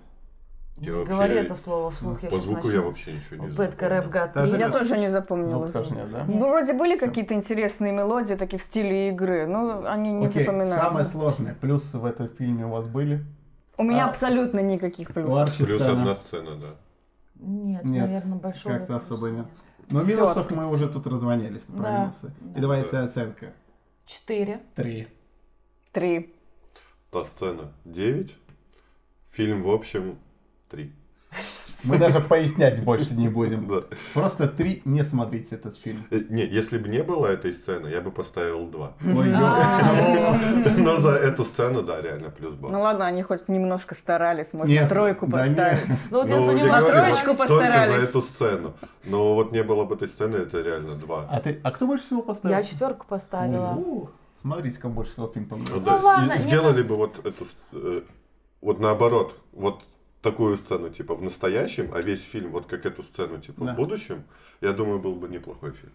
Я Не вообще- говори это слово вслух. я По звуку начну. я вообще ничего не Бэтка, запомнил. рэп, гад. Даже Я нет. тоже не запомнила. Звук тоже нет, да? Ну, Вроде были какие-то интересные мелодии, такие в стиле игры, но они не Окей, запоминаются. самое сложное. Плюсы в этом фильме у вас были? У меня А. абсолютно никаких плюсов. Плюс сцена. одна сцена, да. Нет, Нет, наверное, большого как-то особо нет. нет. Но Всё минусов открыто. мы уже тут раззвонились про Да, минусы. да. И давайте оценка. Четыре. Три. Три. Та сцена 9. Фильм, в общем, 3. Мы даже пояснять больше не будем. Да. Просто три не смотрите этот фильм. Э, Не, если бы не было этой сцены, я бы поставил 2. Ой, А. Но за эту сцену, да, реально плюс Ну балл. ладно, они хоть немножко старались, можно Нет, тройку да поставить. нет. Ну вот я Ну, за него На говорю, троечку постарались. За эту сцену. Но вот не было бы этой сцены, это реально 2. А ты, а кто больше всего поставил? Я четверку поставила. Смотрите, кому больше всего фильм Ну, понравился. не сделали бы вот эту, э, вот наоборот, вот такую сцену, типа, в настоящем, а весь фильм, вот как эту сцену, типа, Да. в будущем, я думаю, был бы неплохой фильм.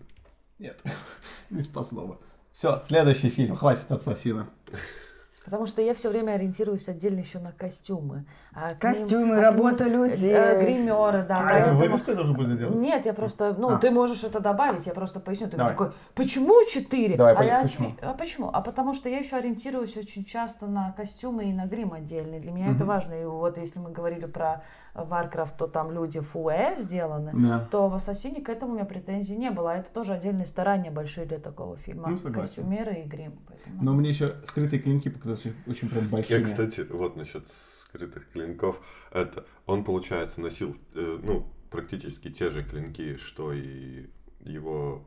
Нет, не спасло бы. Все, следующий фильм. Хватит ассасина. Потому что я все время ориентируюсь отдельно еще на костюмы. А к ним- Костюмы, а ним, работа э, людей. э, Гримеры, да. А это я должен буду сделать? Нет, я просто, ну, А. ты можешь это добавить, я просто поясню. Ты Давай. такой, почему четыре? Давай, а по- я почему? А почему? А потому что я еще ориентируюсь очень часто на костюмы и на грим отдельный. Для меня это Мгм. важно. И вот если мы говорили про Warcraft, то там люди фуэ сделаны. Да. То в Ассасине к этому у меня претензий не было. А это тоже отдельные старания большие для такого фильма. Ну, согласен. Костюмеры и грим. Поэтому- Но мне еще скрытые клинки показались очень- прям Я, большими. кстати, вот насчет скрытых клинков. Это он, получается, носил, э, ну, практически те же клинки, что и его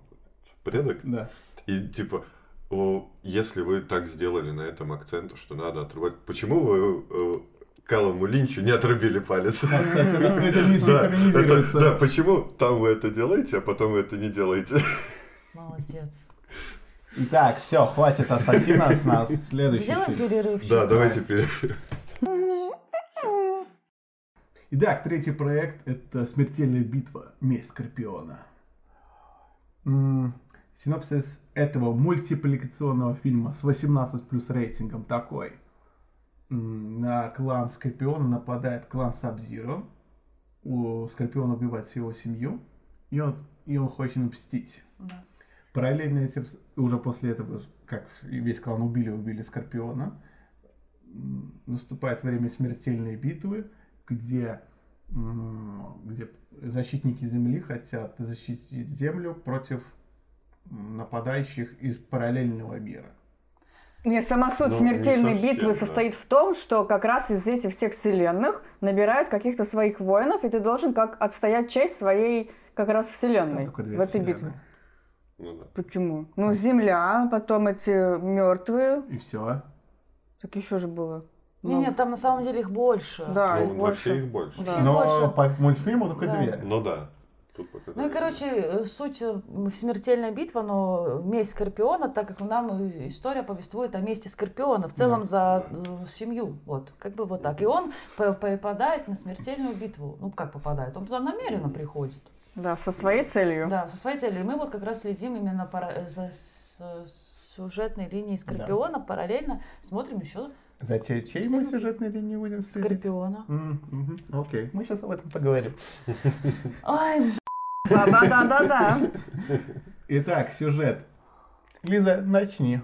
предок. Да. И типа, о, если вы так сделали на этом акцент, что надо отрывать, почему вы э, Калуму Линчу не отрубили палец? А, кстати, это не Да, это- синхронизируется. да, почему там вы это делаете, а потом вы это не делаете? Молодец. Итак, все, хватит ассасина с нас. Следующий Сделаем перерывчик. Да, давайте теперь. Итак, третий проект это «Смертельная битва. Месть Скорпиона». Синопсис этого мультипликационного фильма с 18 плюс рейтингом такой. На клан Скорпиона нападает клан Сабзиро. У Скорпиона убивает всю его семью. И он, и он хочет мстить. Да. Параллельно этим, уже после этого, как весь клан убили, убили Скорпиона, наступает время смертельной битвы, где, где защитники Земли хотят защитить Землю против нападающих из параллельного мира. Мне сама суть Ну, не смертельной совсем, битвы да. состоит в том, что как раз из этих всех вселенных набирают каких-то своих воинов, и ты должен как отстоять часть своей как раз вселенной в этой вселенные. битве. Ну да. Почему? Ну, Земля, потом эти мертвые. И все. Так еще же было. Не, Ну, нет, там на самом деле их больше. Да, их Ну, вообще больше. их больше. Да. Но больше. по мультфильму только Да. две. Ну да. Тут показали. Ну и, короче, э, суть э, смертельная битва, но месть Скорпиона, так как нам э, история повествует о мести Скорпиона, в целом Да. за э, семью, вот, как бы вот так. И он по- попадает на смертельную битву. Ну, как попадает? Он туда намеренно приходит. Да, со своей целью. Да, со своей целью. И мы вот как раз следим именно пара- за сюжетной линией Скорпиона, параллельно смотрим еще За чей, чей мы сюжетной линии будем следить? Скорпиона. М, мгм, Окей, мы сейчас об этом поговорим. Ой, Да-да-да-да-да. Итак, сюжет. Лиза, начни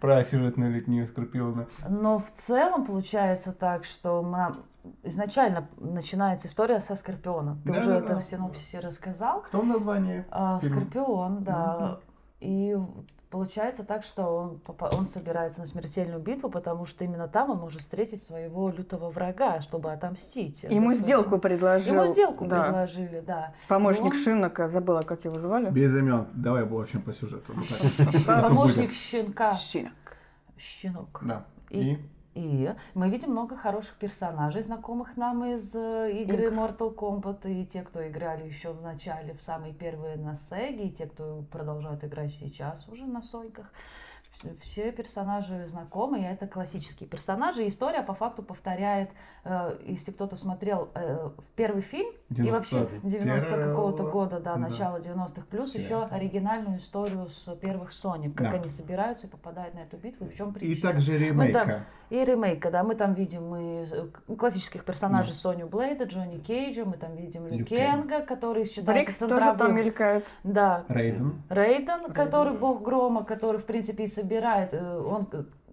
про сюжетную линию Скорпиона. Но в целом получается так, что мы- изначально начинается история со Скорпиона. Ты Да, уже да, это да. в синопсисе рассказал. Кто в названии? А? Скорпион, да. И получается так, что он, он собирается на смертельную битву, потому что именно там он может встретить своего лютого врага, чтобы отомстить. Ему свою сделку предложил. Ему сделку да. предложили, да. Помощник Он- Шинока, забыла, как его звали. Без имен. Давай, в общем, по сюжету. Помощник щенка. Шинок. Щенок. Да. И- И? Мы видим много хороших персонажей, знакомых нам из э, игры Игр. Mortal Kombat, и те, кто играли еще в начале, в самые первые на Сеге, и те, кто продолжают играть сейчас уже на Соньках. Вс- Все персонажи знакомы, и это классические персонажи. И история по факту повторяет, э, если кто-то смотрел э, первый фильм, и вообще 90 какого-то года, да, да. начало 90-х, плюс еще Девятого. оригинальную историю с первых Соник, как Да. они собираются и попадают на эту битву, и в чем И причина. также ремейка. И ремейка, да, мы там видим и э, классических персонажей Соню Блейда, Джонни Кейджа, мы там видим Лю Лю Кенга, который считается Брикс тоже там мелькает. Да, Рейден. Рейден, который бог грома, который, в принципе, и собирает, э, он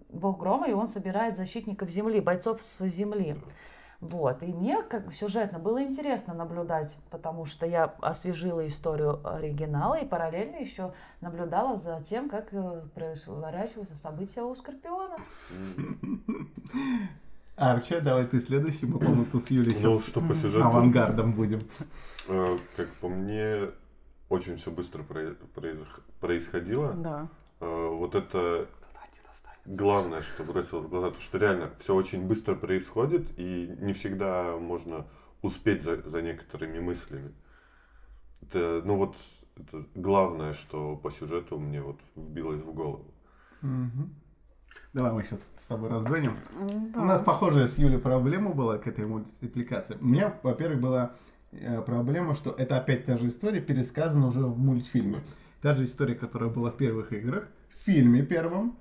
бог грома, и он собирает защитников земли, бойцов с земли. Вот, и мне как сюжетно было интересно наблюдать, потому что я освежила историю оригинала и параллельно еще наблюдала за тем, как э, происворачиваются события у Скорпиона. Арча, давай ты следующий. Мы, по-моему, тут с Юлей Ну, сейчас что по сюжету? авангардом будем. Э, Как по мне, очень все быстро происходило. Да. Э, Вот это главное, что бросилось в глаза, то что реально все очень быстро происходит, и не всегда можно успеть за, за некоторыми мыслями. Это, ну вот, это главное, что по сюжету мне вот вбилось в голову. Давай мы сейчас с тобой разгоним. Да. У нас похожая с Юлей проблема была к этой мультипликации. У меня, во-первых, была э, проблема, что это опять та же история, пересказана уже в мультфильме. Та же история, которая была в первых играх, в фильме первом.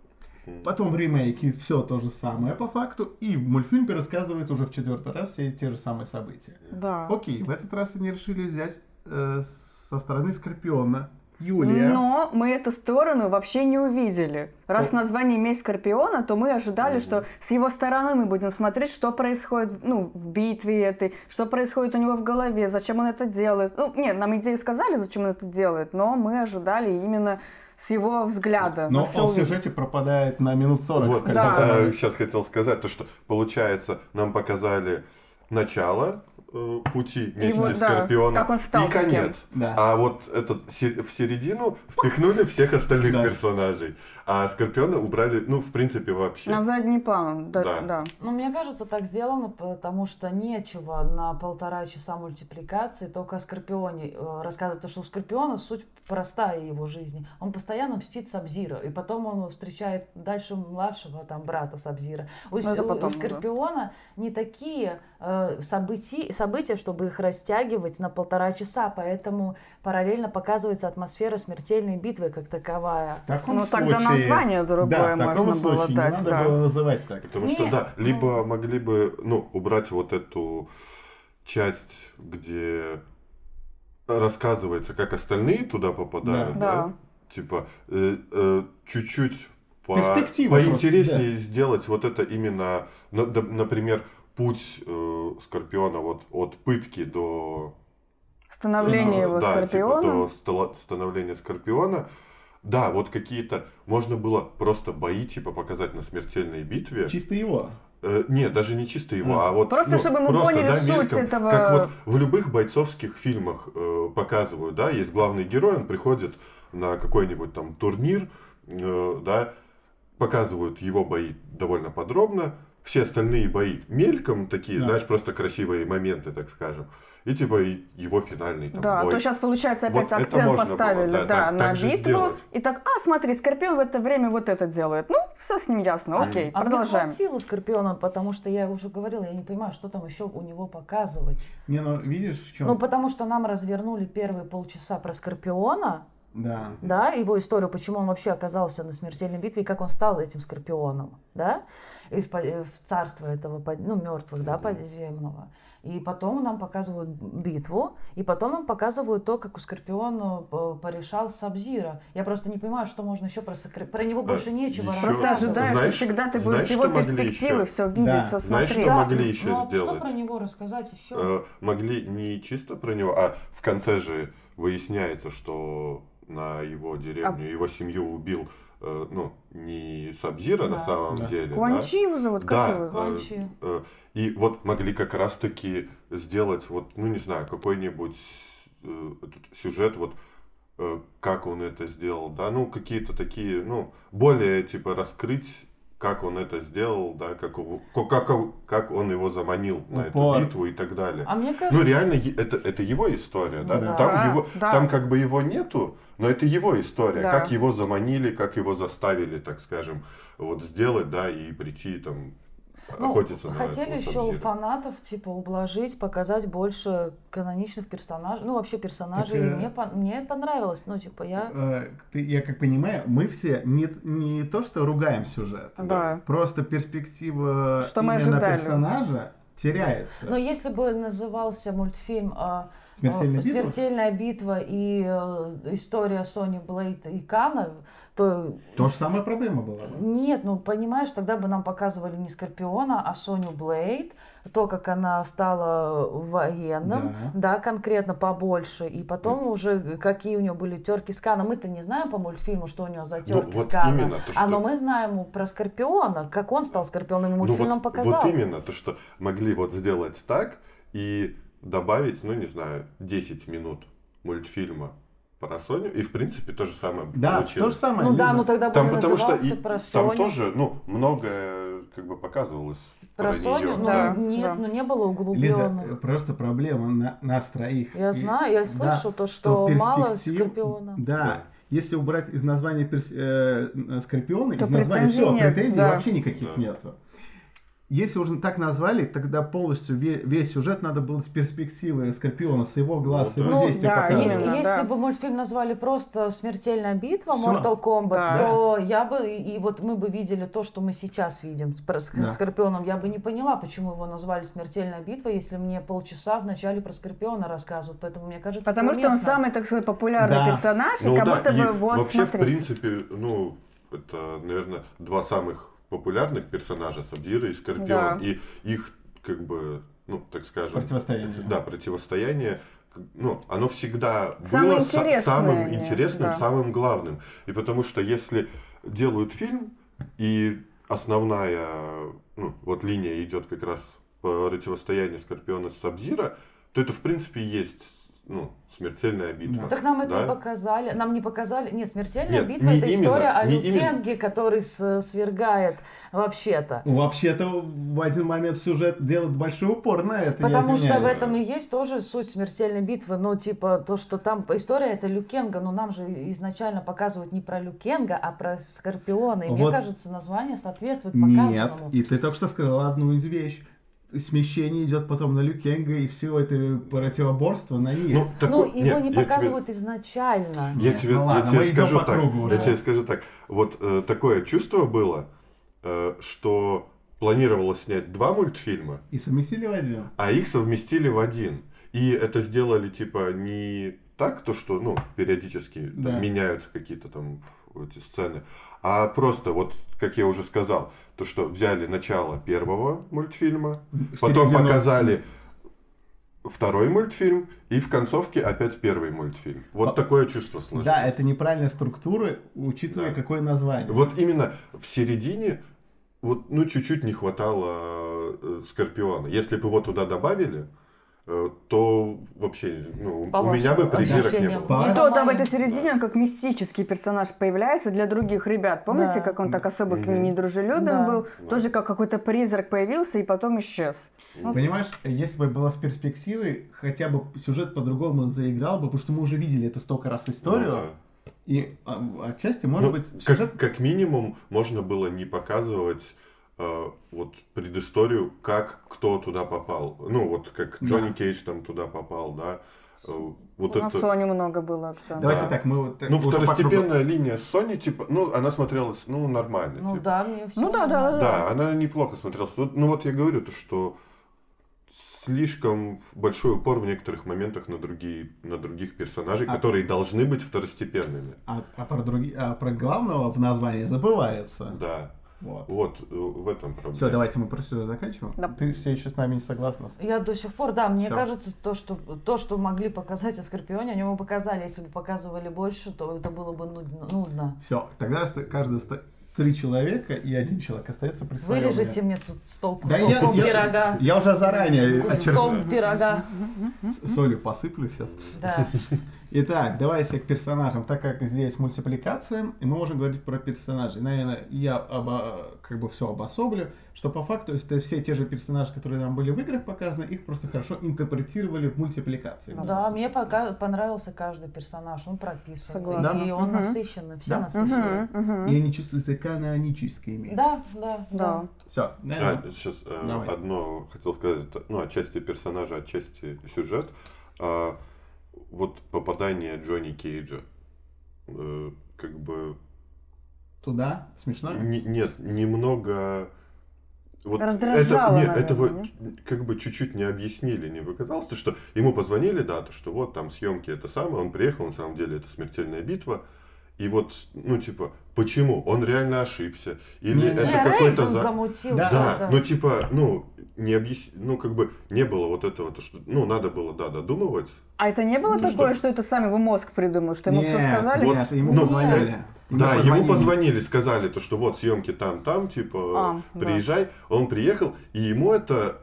Потом в ремейке все то же самое по факту. И в мультфильме рассказывает уже в четвертый раз все те же самые события. Да. Окей, в этот раз они решили взять э, со стороны Скорпиона Юлия. Но мы эту сторону вообще не увидели. Раз Ну. название «Месть Скорпиона», то мы ожидали, что с его стороны мы будем смотреть, что происходит ну, в битве этой, что происходит у него в голове, зачем он это делает. Ну, нет, нам идею сказали, зачем он это делает, но мы ожидали именно с его взгляда. Но он в сюжете пропадает на минут 40. Вот, Да. это сейчас хотел сказать, то что получается, нам показали начало э, пути вот, да, Скорпиона как он стал и конец. Да. А вот этот в середину впихнули всех остальных Да. персонажей. А Скорпиона убрали, ну, в принципе, вообще. На задний план, да. Да. да. Ну, мне кажется, так сделано, потому что нечего на полтора часа мультипликации только о Скорпионе э, рассказывать, потому что у Скорпиона суть простая его жизни. Он постоянно мстит Сабзира, и потом он встречает дальше младшего там брата Сабзира. У, Ну, у- у. Скорпиона не такие э, события, события, чтобы их растягивать на полтора часа, поэтому параллельно показывается атмосфера смертельной битвы как таковая. В таком Ну, тогда случае- название другое да, можно было дать, Не надо да. было называть так. Потому что, Не, да, ну- либо могли бы, ну, убрать вот эту часть, где рассказывается, как остальные туда попадают, Да. да, Да. типа э, э, чуть-чуть по- поинтереснее сделать вот это именно, на- да, например, путь э, Скорпиона вот от пытки до Становление э, его да, типа, Скорпионом. до стала- становления Скорпиона. Да, вот какие-то можно было просто бои типа показать на смертельной битве. Чисто его. Э, нет, даже не чисто его, А. а вот... Просто чтобы мы поняли суть этого- Как вот в любых бойцовских фильмах э, показывают, да, есть главный герой, он приходит на какой-нибудь там турнир, э, да, показывают его бои довольно подробно, все остальные бои мельком такие, Да. знаешь, просто красивые моменты, так скажем. И типа и его финальный там Да, бой. то сейчас, получается, опять Вот акцент поставили было, да, да, так- на так битву. И так, а, смотри, Скорпион в это время вот это делает. Ну, все с ним ясно, окей, А мне продолжаем. хватило Скорпиона, потому что я уже говорила, я не понимаю, что там еще у него показывать. Не, ну видишь, в чем? Ну, потому что нам развернули первые полчаса про Скорпиона, Да. да, его историю, почему он вообще оказался на смертельной битве и как он стал этим Скорпионом, да, из э, в царство этого, ну, мертвых, да, подземного. И потом нам показывают битву, и потом нам показывают то, как у Скорпиона э, порешал Сабзира. Я просто не понимаю, что можно еще про, Скор- про него больше нечего еще- Просто ожидаешь, Знаешь- что всегда ты будешь знаешь, с его перспективы еще? все видеть, Да. все Знаешь, смотреть. что Да, могли еще ну, а сделать? Что про него рассказать еще? Э, могли не чисто про него, а в конце же выясняется, что на его деревню, его семью убил, э, ну, не Сабзира на Да. самом Да. деле. да? Куанчи его зовут, как Да, его? э, Куанчи. э, и вот могли как раз-таки сделать, вот, ну не знаю, какой-нибудь э, сюжет, вот э, как он это сделал, да, ну какие-то такие, ну, более типа раскрыть, как он это сделал, да, как, его- как, он- как он его заманил на Упор. эту битву и так далее. А мне кажется, Ну реально, это, это его история, да? Да. Там, Да, его, да. там как бы его нету, но это его история. Да. Как его заманили, как его заставили, так скажем, вот сделать, да, и прийти там Ну, охотиться на хотели еще у фанатов, типа, ублажить, показать больше каноничных персонажей, ну, вообще персонажей. Так, э, мне, пон- мне понравилось, ну, типа, я... Э, ты- я как понимаю, мы все не, не то, что ругаем сюжет. Да. Просто перспектива Что мы именно ожидали. персонажа теряется. Но если бы назывался мультфильм Смертельная а, битва? «Смертельная битва» и э, история Сони Блейд и Кана, то То же самая проблема была. бы. нет, ну понимаешь, тогда бы нам показывали не Скорпиона, а Соню Блейд, то, как она стала военным, Да. да, конкретно побольше, и потом уже какие у нее были терки с Каном. Мы-то не знаем по мультфильму, что у нее за Ну, терки с вот Каном. именно то, А но что- мы знаем про Скорпиона, как он стал Скорпионом, и Ну, мультфильм вот, нам показал. вот именно то, что могли вот сделать так и добавить, ну не знаю, 10 минут мультфильма про Соню, и в принципе то же самое Да, получилось. то же самое. Ну да, Лиза. ну тогда бы Там потому что назывался и- про там тоже, ну, многое как бы показывалось Про про, Соню, ну Да, нет, да. ну не было Лиза, углубленных. э, просто проблема на, нас троих. Я И- знаю, я да, слышу то, что мало перспектив- Скорпиона. Да. Да. Если убрать из названия перс- э, Скорпиона, То из названия претензий все, претензий да. вообще никаких Да. нету. Если уже так назвали, тогда полностью ве- весь сюжет надо было с перспективы Скорпиона, с его глаз, с Ну, его да. действия Ну, да, показывать. именно. Если да. бы мультфильм назвали просто «Смертельная битва», Всё. Mortal Kombat, Да. то я бы, и и вот мы бы видели то, что мы сейчас видим с, с Да. Скорпионом. Я бы не поняла, почему его назвали «Смертельная битва», если мне полчаса в начале про Скорпиона рассказывают. Поэтому мне кажется, Потому что он уместно. самый, так сказать, популярный Да. персонаж, и Ну как да, будто и бы вот вообще, в смотрите. принципе, ну, это, наверное, два самых популярных персонажа, Сабзира и Скорпион. Да. И их, как бы, ну, так скажем... Противостояние. Да, противостояние, ну, оно всегда Самое было интересное, самым интересным, да. самым главным. И потому что если делают фильм, и основная, ну, вот линия идет как раз противостояние Скорпиона с Сабзира, то это, в принципе, и есть, ну, смертельная битва. Так нам это да? и показали. Нам не показали. Нет, смертельная Нет, битва не это именно, история о не Лю именно. Кенге, который свергает вообще-то. Ну, Вообще-то в один момент сюжет делает большой упор на это. я Потому что в этом и есть тоже суть смертельной битвы. Ну, типа, то, что там история это Люкенга, но нам же изначально показывают не про Люкенга, а про Скорпиона. И мне Вот. кажется, название соответствует Нет, показанному. и ты только что сказала одну из вещей. Смещение идет потом на Люкенга и все это противоборство на них. Ну, тако- Ну, его нет, не я тебе- показывают изначально. Я Нет, тебе, ну я ладно, тебе скажу так. кругу уже. Я тебе скажу так. Вот э, такое чувство было, э, что планировалось снять два мультфильма, И совместили в один. а их совместили в один. И это сделали типа не так, то что, ну, периодически там, Да. меняются какие-то там эти сцены, а просто вот, как я уже сказал, то что взяли начало первого мультфильма, потом Середину. показали второй мультфильм, и в концовке опять первый мультфильм. Вот А- такое чувство сложилось. Да, это неправильная структура, учитывая, Да. какое название. Вот именно в середине вот, ну, чуть-чуть не хватало э, Скорпиона. Если бы его туда добавили, то вообще, ну, По у меня бы придирок не было. По- И то там в этой середине он как мистический персонаж появляется для других ребят. Помните, Да. как он так особо к ним недружелюбен Да. был? Тоже как какой-то призрак появился и потом исчез. Понимаешь, если бы была с перспективой, хотя бы сюжет по-другому заиграл бы, потому что мы уже видели это столько раз историю. Ну, да. И а, отчасти, может Ну, быть, как, сюжет... как минимум, можно было не показывать э, вот предысторию, как кто туда попал. Ну, вот как Да. Джонни Кейдж там туда попал, да. Э, вот У нас это... Сони много было акцентов. Давайте да. так, мы вот... так Ну, второстепенная линия Sony, типа, ну, она смотрелась, ну, нормально. Ну типа. да, мне все. Ну да, да, да. Да, она неплохо смотрелась. Вот, Ну вот я говорю, то, что слишком большой упор в некоторых моментах на другие, на других персонажей, А- которые должны быть второстепенными. А, а про други- а про главного в названии забывается. Да. Вот. Вот э, в этом проблема. Все, давайте мы про сюжет заканчиваем. Да. Ты все еще с нами не согласна? Я до сих пор, да, мне Всё. кажется, то что, то, что могли показать о Скорпионе, они ему показали. Если бы показывали больше, то это было бы нудно. нудно. Все, тогда каждый три человека и один человек остается при своем. Вырежите мне тут стол Да я- пирога. Я уже заранее Куском очерт- пирога. солью посыплю сейчас. Да. Итак, давайте к персонажам. Так как здесь мультипликация, и мы можем говорить про персонажей. Наверное, я обо- как бы все обособлю, что по факту это все те же персонажи, которые нам были в играх показаны, их просто хорошо интерпретировали в мультипликации. Да, мне пока понравился каждый персонаж, он прописан. Согласна. И он Мгм. насыщенный, все Да. насыщенные. Мгм. И они чувствуются каноническими. Да, да, Да. да. Все, А, сейчас э, Давай. одно хотел сказать, ну, отчасти персонажа, отчасти сюжет. А, вот попадание Джонни Кейджа, э, как бы туда, смешно? Не- нет, немного... Вот Раздражало, нет, наверное, этого не? как бы чуть-чуть не объяснили, не выказалось, то, что ему позвонили, да, то, что вот там съемки это самое, он приехал, на самом деле это смертельная битва, и вот, ну, типа, почему? Он реально ошибся? Или Не, это Не, какой-то... За- замутил Да. Да, что-то. ну, типа, ну, не объяс... ну, как бы не было вот этого, то, что, ну, надо было, да, додумывать. А это не было Ну, такое, что? что это сами вы мозг придумали, что ему все Нет, сказали? Нет, ему Ну, позвонили. Да, ему позвонили, сказали то, что вот съемки там, там, типа, А, да. приезжай. Он приехал, и ему это,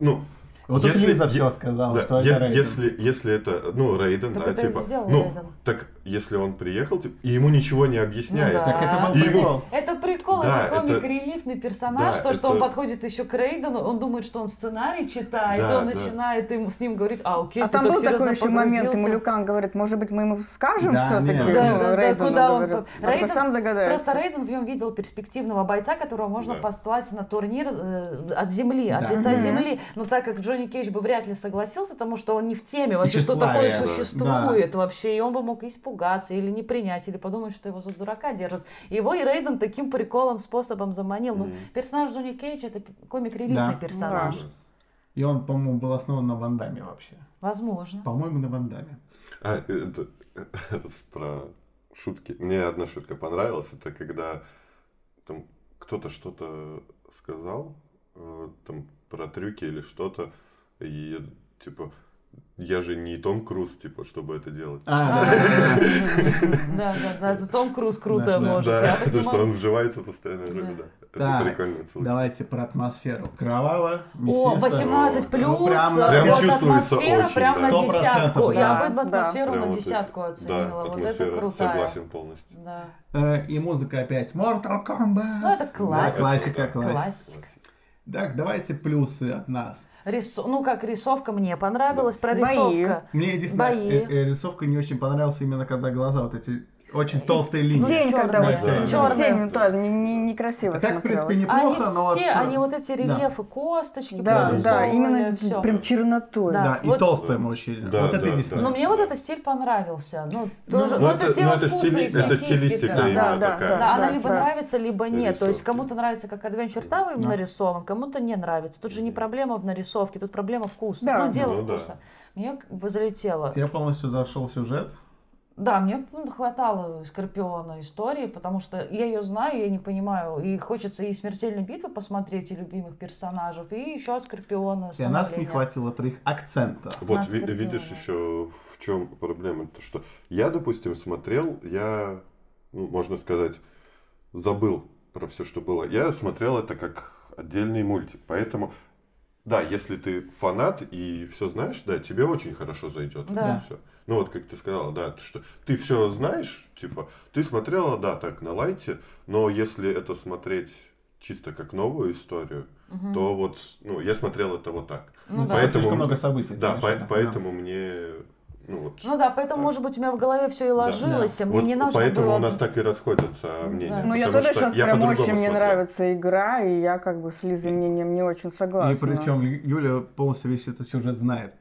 ну, Вот тут Если- Лиза е- все сказала, Да, что е- это Рейден. если, если это, ну, Рейден, Так да, это и типа, ну, Рейден. так, если он приехал, типа, и ему ничего не объясняет. Ну да. Так это был И ему- прикол. Это прикол, Да, это это- комик-релифный персонаж, да, то, что он это- подходит еще к Рейдену, он думает, что он сценарий читает, Да, он да. начинает ему, с ним говорить, а, окей, А ты там был такой еще момент, ему погрузился». Люкан говорит, может быть, мы ему скажем Да, все-таки? Ну, Да, да, Рейдену куда он говорит. А Рейден- сам догадается. Просто Рейден в нем видел перспективного бойца, которого можно Да. послать на турнир э, от земли, от лица земли. Но так как Джонни Кейдж бы вряд ли согласился, потому что он не в теме вообще, что такое да. существует вообще, и он бы мог испугаться или не принять, или подумать, что его за дурака держат. Его и Рейден таким приколом, способом заманил. Ну, Мгм. персонаж Джонни Кейдж это комик-релифный Да. персонаж. Да. И он, по-моему, был основан на Вандаме вообще. Возможно. По-моему, на Вандаме. А, это про шутки. Мне одна шутка понравилась. Это когда там кто-то что-то сказал, э, там про трюки или что-то, и типа я же не Том Круз, типа, чтобы это делать. А, да, да, да. Да, Том Круз круто да, может. Да, потому что он вживается постоянно в Да. Это отсылка. Давайте про атмосферу. Кроваво, О, мясисто. 18 плюс, прям э, чувствуется атмосфера очень, прям на десятку. Я бы атмосферу на десятку оценила. Вот это крутая. согласен полностью. Да. Э, И музыка опять. Mortal Kombat. Ну, это классика. классика, классика. Классика. Так, давайте плюсы от нас. Рису- Ну, как рисовка мне понравилась, Бои. прорисовка. Мне единственное, Бои. э, э, рисовка не очень понравилась именно когда глаза вот эти очень толстые линии. Тень, когда вот с- Да. тень тоже не- не- некрасиво А так, в принципе, неплохо, Они но вот... все, э, они вот эти рельефы, косточки Да, да, именно всё. прям чернотой. Да. Да, и вот- толстая очень. Да, вот это да, единственное. Но мне вот этот стиль понравился. Ну, тоже, Ну, ну, это- это дело ну, это вкуса стили- и это стилистика. Да. именно Да, да, такая. Да, да, она либо да. нравится, либо нет. То есть кому-то нравится, как Adventure Time именно Да. нарисован, кому-то не нравится. Тут же не проблема в нарисовке, тут проблема вкуса. Да. Ну, дело Ну, да. вкуса. Мне залетело. Тебе полностью зашел сюжет. Да, мне хватало Скорпиона истории, потому что я ее знаю, я не понимаю. И хочется и смертельной битвы посмотреть, и любимых персонажей, и еще от Скорпиона. И у нас не хватило твоих акцентов. Вот, ви- видишь еще в чем проблема. То, что я, допустим, смотрел, я, ну, можно сказать, забыл про все, что было. Я смотрел это как отдельный мультик. Поэтому, да, если ты фанат и все знаешь, да, тебе очень хорошо зайдет. Да. Все. Ну вот, как ты сказала, да, что ты все знаешь, типа, ты смотрела, да, так, на лайте, но если это смотреть чисто как новую историю, Мгм. то вот, ну, я смотрел это вот так. Ну, Ну, да. поэтому- слишком много событий. Да, конечно, по- поэтому мне, ну вот. Ну да, поэтому, Так. может быть, у меня в голове все и ложилось, а мне Вот не нужно поэтому было... у нас так и расходятся мнения. Ну, я тоже сейчас я прям очень мне нравится игра, и я как бы с Лизой мнением не очень согласна. И причем Юля полностью весь этот сюжет знает.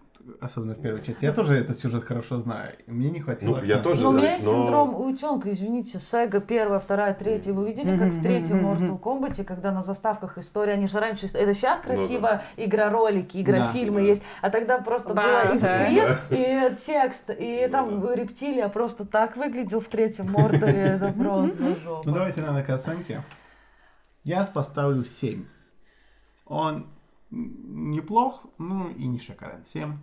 Особенно в первой части. Я тоже этот сюжет хорошо знаю. Мне не хватило Ну, я тоже Но у меня есть но- синдром утенка, извините, Сега первая, вторая, третья. Вы видели, как в третьем Mortal Kombat, когда на заставках история, они же раньше... Это сейчас Ну да. красиво игра-ролики, игра-фильмы Да. есть, а тогда просто Да, было и да. скрин, и текст, и там да. рептилия просто так выглядел в третьем Мордоре, это просто Ну жопа. давайте надо к оценке. Я поставлю 7. Он неплох, ну и не шикарен. 7.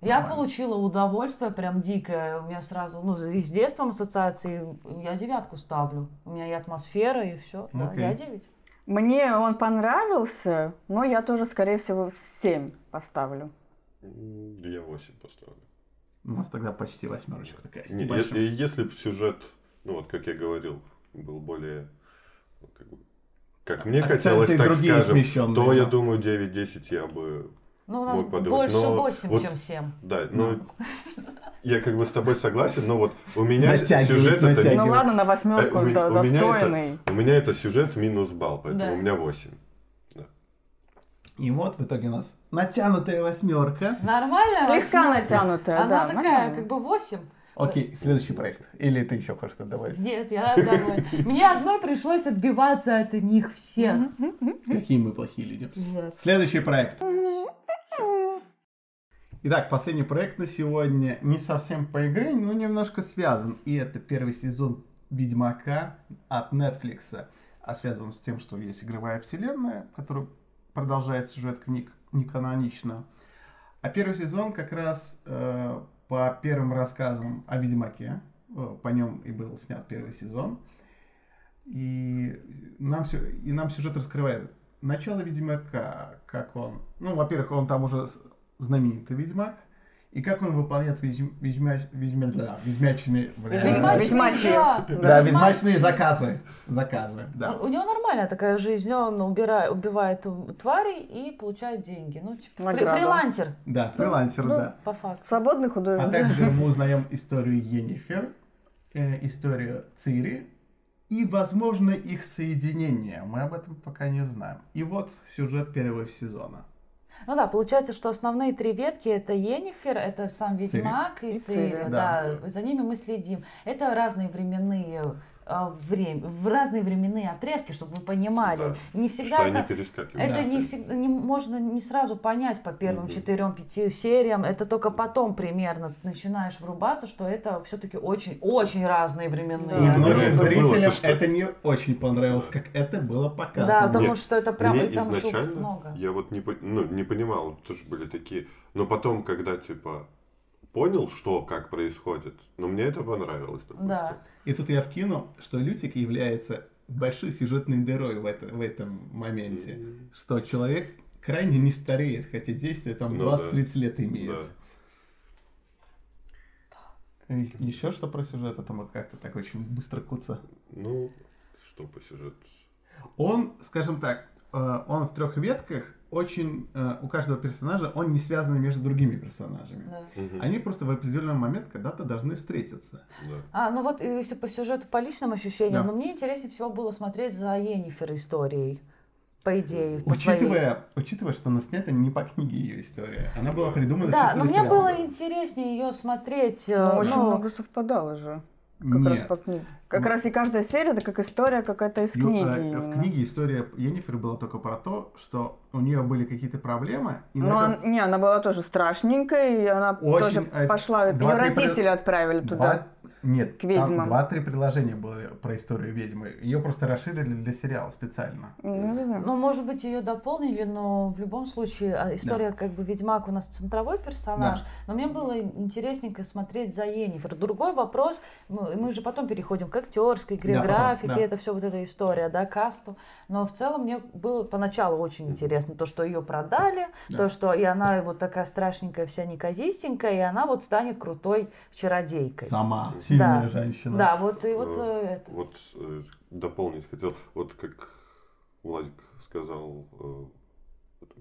Я Нормально. получила удовольствие прям дикое. У меня сразу, ну, и с детством ассоциации. Я девятку ставлю. У меня и атмосфера, и все. Да, я девять. Мне он понравился, но я тоже, скорее всего, 7 поставлю. Я 8 поставлю. У нас тогда почти восьмерочка такая. Не, е- если бы сюжет, ну вот как я говорил, был более, ну, как, бы, как мне Акценты хотелось, так скажем, смещенные, то я думаю 9-10 я бы, Ну, у нас Мог подумать, больше но 8, вот- чем 7. да, ну, я как бы с тобой согласен, но вот у меня Натягивает, сюжет это натягивает. Ну минус- ладно, на э, восьмерку у меня это- достойный. У меня это сюжет минус балл, поэтому Да. у меня 8. И вот в итоге у нас натянутая восьмерка. Нормально? Слегка восьмерка? натянутая, Она да. такая, нормально. как бы 8. Окей, следующий проект. Или ты еще хочешь что-то добавить? Нет, я домой. Мне одной пришлось отбиваться от них всех. Какие мы плохие люди. Ужас. Следующий проект. Итак, последний проект на сегодня не совсем по игре, но немножко связан. И это первый сезон Ведьмака от Netflix. А связан с тем, что есть игровая вселенная, которая продолжает сюжет книг не канонично. А первый сезон как раз э, по первым рассказам о Ведьмаке. Э, по нем и был снят первый сезон. И нам, и нам сюжет раскрывает начало Ведьмака, как он... Ну, во-первых, он там уже знаменитый Ведьмак, и как он выполняет ведьм- ведьмя- ведьмя- да, ведьмячные... бля, Ведьмачные. Да, заказы. Заказы, да. У него нормальная такая жизнь, он убирает, убивает тварей и получает деньги. Ну, типа, фри- фрилансер, Да, фрилансер, Ну, да. по факту. Свободный А художник. также мы узнаем историю Йеннифер, э, историю Цири и, возможно, их соединение. Мы об этом пока не знаем. И вот сюжет первого сезона. Ну да, получается, что основные три ветки это Енифер, это сам Ведьмак и, И Цири. Цири, да. да. за ними мы следим. Это разные временные время, в разные временные отрезки, чтобы вы понимали. Да. Не Что всегда они это, перескакивают. это Да. не всегда не можно не сразу понять по первым Мгм. четырем-пяти сериям. Это только потом примерно начинаешь врубаться, что это все-таки очень-очень разные временные. Да. это было, зрителям то, что- это не очень понравилось, как это было показано. Да, потому Нет, что это прям Мне и там изначально, много. я вот не, ну, не понимал, тоже были такие, но потом, когда, типа, понял, что, как происходит, но мне это понравилось, допустим. Да. И тут я вкину, что Лютик является большой сюжетной дырой в, это- в этом моменте. М, Что человек крайне не стареет, хотя действие там Ну 20-30 лет имеет. Да. Еще что про сюжет, а то мы как-то так очень быстро куца. Ну, что по сюжету? Он, скажем так, э, он в трех ветках очень, э, у каждого персонажа, он не связан между другими персонажами. да. Они просто в определенный момент когда-то должны встретиться. Да. А, ну вот э, если по сюжету, по личным ощущениям, Да. но мне интереснее всего было смотреть за Енифер историей, по идее, по своей. Учитывая, учитывая, что она снята не по книге ее история. Она была придумана Да, чисто но для мне сериала. было интереснее ее смотреть. э, Ну, очень много совпадало же. Как раз Нет. по книге. Как раз и каждая серия, это как история какая-то из книги. э, именно. В книге история Енифер была только про то, что у нее были какие-то проблемы. И Ну, на он- этом не, она была тоже страшненькая, и она Очень, тоже э, пошла. Ее родители отправили два- туда. Нет, к там ведьмам. два-три предложения было про историю ведьмы. Ее просто расширили для сериала специально. Ну, да, да. ну, может быть, ее дополнили, но в любом случае а, история, как бы Ведьмак у нас центровой персонаж, Да. но мне было интересненько смотреть за Енифер. Другой вопрос, мы, мы же потом переходим к актерской игре, Да, потом, графике, да. это все вот эта история, да, касту. Но в целом мне было поначалу очень интересно то, что ее продали, Да. то, что и она вот такая страшненькая, вся неказистенькая, и она вот станет крутой чародейкой. Сама сильная Да. женщина. Да, вот и вот Э, э, это. Вот э, дополнить хотел, вот как Владик сказал э,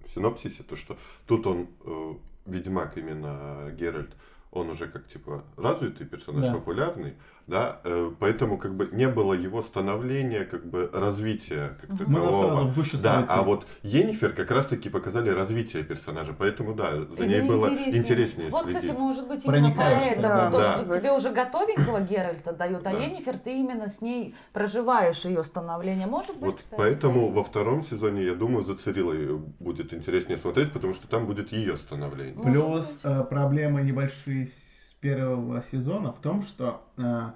в синопсисе, то что тут он, э, Ведьмак именно Геральт, он уже как типа развитый персонаж, Да. популярный, да, э, поэтому как бы не было его становления, как бы развития как Мы сразу такового. Да, а вот Енифер как раз таки показали развитие персонажа, поэтому да, за И ней было интереснее. интереснее Вот, следить. кстати, может быть, именно Проникаешься, поэтому. да. То, Да. что тебе уже готовенького Геральта дают, а Да. Енифер, ты именно с ней проживаешь ее становление. Может быть, Вот кстати. поэтому во втором сезоне, я думаю, за Цирилой будет интереснее смотреть, потому что там будет ее становление. Может Плюс э, проблемы небольшие с первого сезона в том, что э,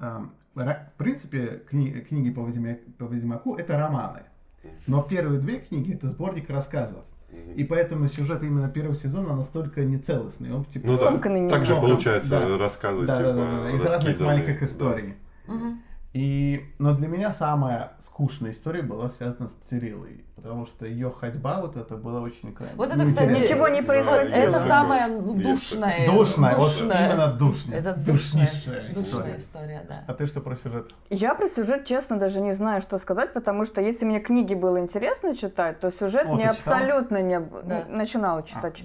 э, в принципе кни- книги по, Ведьмя- по Ведьмаку это романы. Но первые две книги это сборник рассказов. И поэтому сюжет именно первого сезона настолько нецелостный. Он типа Ну да, так же получается Да. рассказы, да, да, типа, да, да, из разных маленьких да. историй. И, но для меня самая скучная история была связана с Цирилой, потому что ее ходьба вот это было очень крайне. Вот это, кстати. Ничего не Да, происходило. Это самое такое. душное. Душная, вот именно душная. Это душная, Душнейшая душная история. история, да. А ты что про сюжет? Я про сюжет, честно, даже не знаю, что сказать, потому что если мне книги было интересно читать, то сюжет О, мне абсолютно не... ну, Начинала читать.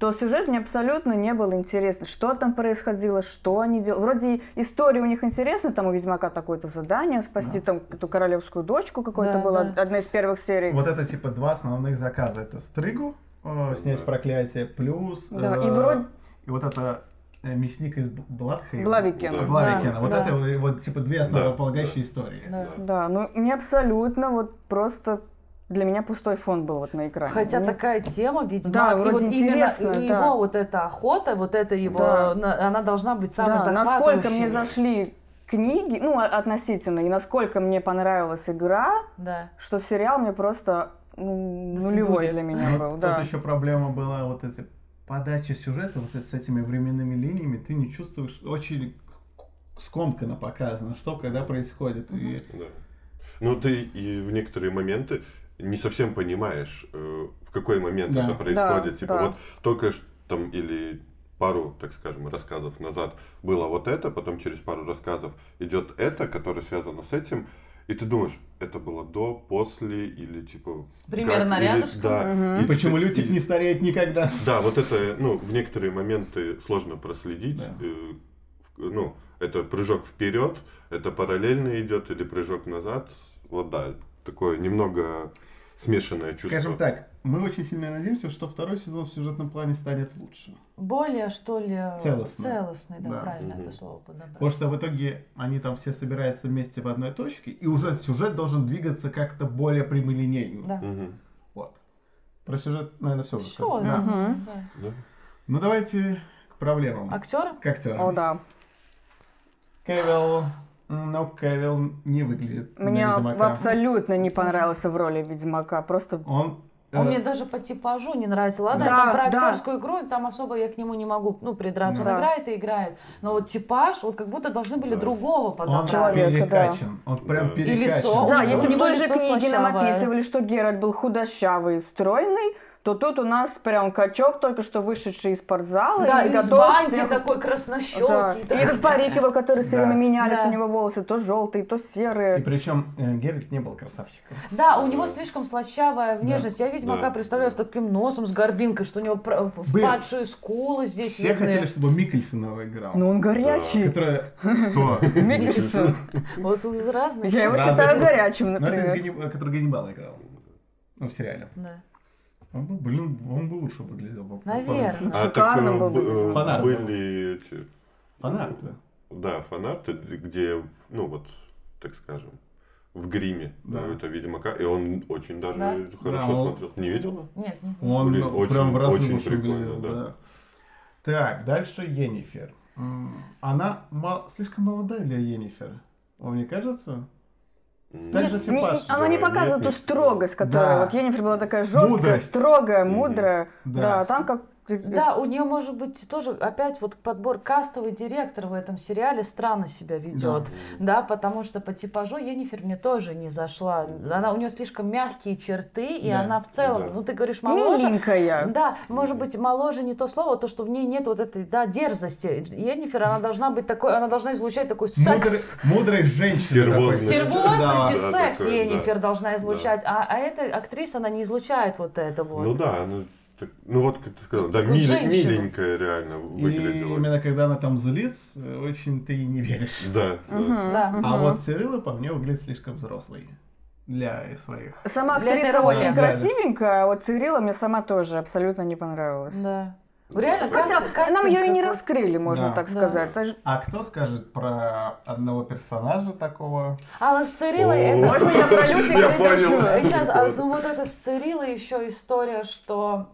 Да. То сюжет мне абсолютно не был интересно. Что там происходило, что они делали. Вроде история у них интересная, там у Ведьмака такое-то задание, спасти там эту королевскую дочку какой-то Да, была, да. одна из первых серий. Вот это типа два основных заказа. Это стригу, э, снять Да. проклятие, плюс... Да, э, и вроде- и вот это э, мясник из Бладхейма. Блавикена. Да. Блавикена. Да, вот да. это вот, типа две основополагающие истории. Да. Да, ну мне абсолютно вот просто для меня пустой фон был вот на экране. Хотя Мне- такая тема, ведь Да, и вроде вот именно интересно, его да. вот эта охота, вот это его, Да. на- она должна быть самой Да, насколько мне зашли книги, ну, а- относительно, и насколько мне понравилась игра, Да. что сериал мне просто ну, нулевой для меня был, Тут да. еще проблема была вот эта подача сюжета вот с этими временными линиями. Ты не чувствуешь, очень скомканно показано, что когда происходит. И Да. Ну, ты и в некоторые моменты не совсем понимаешь, э, в какой момент Да. это происходит. Да, типа да. вот только там или пару, так скажем, рассказов назад было вот это, потом через пару рассказов идет это, которое связано с этим, и ты думаешь, это было до, после или типа... Примерно как, или- рядышком. Да. И почему ты- Лютик не стареет никогда? Да, вот это, ну, в некоторые моменты сложно проследить. Да. э, Ну, это прыжок вперед, это параллельно идет или прыжок назад. Вот да, такое немного смешанное чувство. Скажем так, мы очень сильно надеемся, что второй сезон в сюжетном плане станет лучше. Более, что ли, Целостный. целостный, да, Да. правильно Мгм. это слово подобрать. Потому что в итоге они там все собираются вместе в одной точке, и уже сюжет должен двигаться как-то более прямолинейно. Да. Мгм. Вот. Про сюжет, наверное, все Все, Да. да. Да. Ну давайте к проблемам. Актеры? К актерам. О, да. Кевилл, но Кевилл не выглядит на Мне Ведьмака. абсолютно не понравился в роли Ведьмака. Просто Он... э, Он мне даже по типажу не нравится. Ладно, Да, это про да. актерскую игру, и там особо я к нему не могу ну, придраться. Да. Он играет и играет. Но вот типаж, вот как будто должны были Да. другого он подобрать. Человека, перекачан. Он прям да. перекачан. лицо. Да, У если в той же книге нам описывали, что Геральт был худощавый и стройный, то тут у нас прям качок, только что вышедший из спортзала Да, и и готов банки всех... такой Да. краснощекий. И этот парик его, который все Да. время менялись, Да. у него волосы то желтые, то И серые. причем э, Геральт не был красавчиком. Да, у него слишком слащавая внешность. Я Ведьмака Да. представляю с таким носом, с горбинкой, что у него впадшие скулы здесь Все видны. хотели, чтобы Микельсон его играл. Ну он горячий. Которая... Кто? Микельсон. Вот у разных. Я его Разные считаю горячим, это из например. Который Ганнибала играл. Ну, в сериале. Да. Он бы, блин, он бы лучше выглядел. бы. Наверное. А так э, был бы. э, были эти... Фанаты. Да, фанарты, где, ну вот, так скажем, в гриме Да. да. это Ведьмака, и он очень даже Да? хорошо Да, он- смотрелся. Не видела? Нет, не знаю. Он Блин, ну, очень- прям в разы очень прикольно, выглядел, да. да. Так, дальше Енифер. Она мал- слишком молодая для Енифер. Вам не кажется? Так же Не- она не показывает нет, ту строгость, которая Да. вот Енифер была такая жесткая, Мудрость. строгая, мудрая. Да. Да, там как Да, у нее может быть тоже опять вот подбор кастовый директор в этом сериале странно себя ведет, да, потому что по типажу Енифер мне тоже не зашла. Она у нее слишком мягкие черты, и Да. она в целом, Да. ну ты говоришь моложе, миленькая. да, может быть, моложе не то слово, то, что в ней нет вот этой, да, дерзости. Енифер, она должна быть такой, она должна излучать такой секс. Мудрой, мудрой женщины. Стервозность. такой. Стервозность и Да, секс Енифер да. должна излучать, а, а эта актриса, она не излучает вот это вот. Ну да, она, ну вот как ты сказал, да, женщину. миленькая реально И выглядела. именно когда она там злится, очень ты и не веришь. Да, да. Да. А вот Цирилла по мне выглядит слишком взрослой. Для своих. Сама актриса очень Да, да. красивенькая, а вот Цирилла мне сама тоже абсолютно не понравилась. Да. Реально, Хотя каст- нам ее и не раскрыли, можно Да. так Да. сказать. Даже- А кто скажет про одного персонажа такого? А вот с Цирилой это... Можно я про Люси. Сейчас, а, ну вот это с Цирилой еще история, что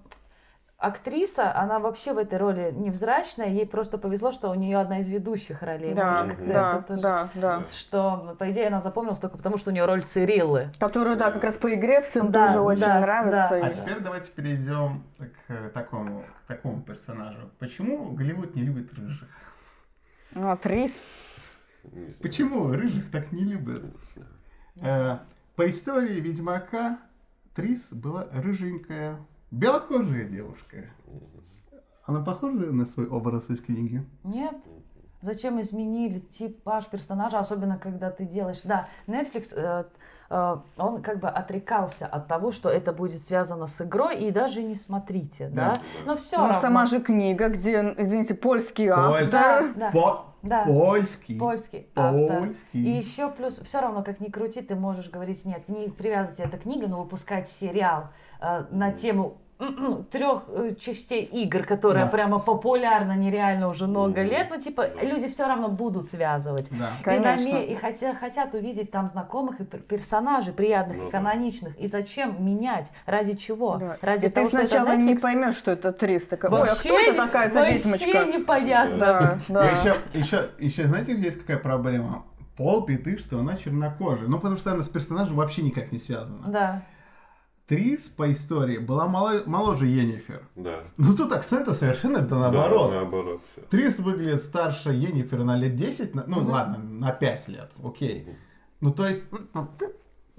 актриса, она вообще в этой роли невзрачная, ей просто повезло, что у нее одна из ведущих ролей. Да, да, тоже- да, да. Что, по идее, она запомнилась только потому, что у нее роль Цириллы. Которую, да, как раз по игре всем Да, тоже очень да, нравится. да. А теперь давайте перейдем к такому, к такому персонажу. Почему Голливуд не любит рыжих? А, Трис. Почему рыжих так не любят? Э, по истории Ведьмака Трис была рыженькая, белокожая девушка. Она похожа на свой образ из книги? Нет? Зачем изменили типаж персонажа, особенно когда ты делаешь... Да, Netflix, э, э, он как бы отрекался от того, что это будет связано с игрой, и даже не смотрите, да? Да. Но все Ну, равно. сама же книга, где, извините, польский Польский. автор. Да, По- да. Польский. Польский автор. Польский. И еще плюс, все равно, как ни крути, ты можешь говорить, нет, не привязывать это к книге, но выпускать сериал э, на тему трех э, частей игр, которые Да. прямо популярны нереально уже много лет, ну типа люди все равно будут связывать. Да. И, Конечно. наме- и хотя, хотят увидеть там знакомых и пер- персонажей, приятных Ну и да. каноничных. И зачем менять? Ради чего? Да. Ради И ты того, что это сначала не поймешь, что это Трис. Такая, ой, а Вообще кто это такая за Вообще ведьмочка? непонятно. Да, да. Еще, еще, еще, знаете, есть какая проблема? Пол беды, что она чернокожая. Ну, потому что она с персонажем вообще никак не связана. Да. Трис по истории была мало- моложе Енифер. Да. Ну, тут акцента совершенно да наоборот. Да, наоборот. всё. Трис выглядит старше Енифер на лет 10, на- ну ладно, на 5 лет, окей. Ну то есть,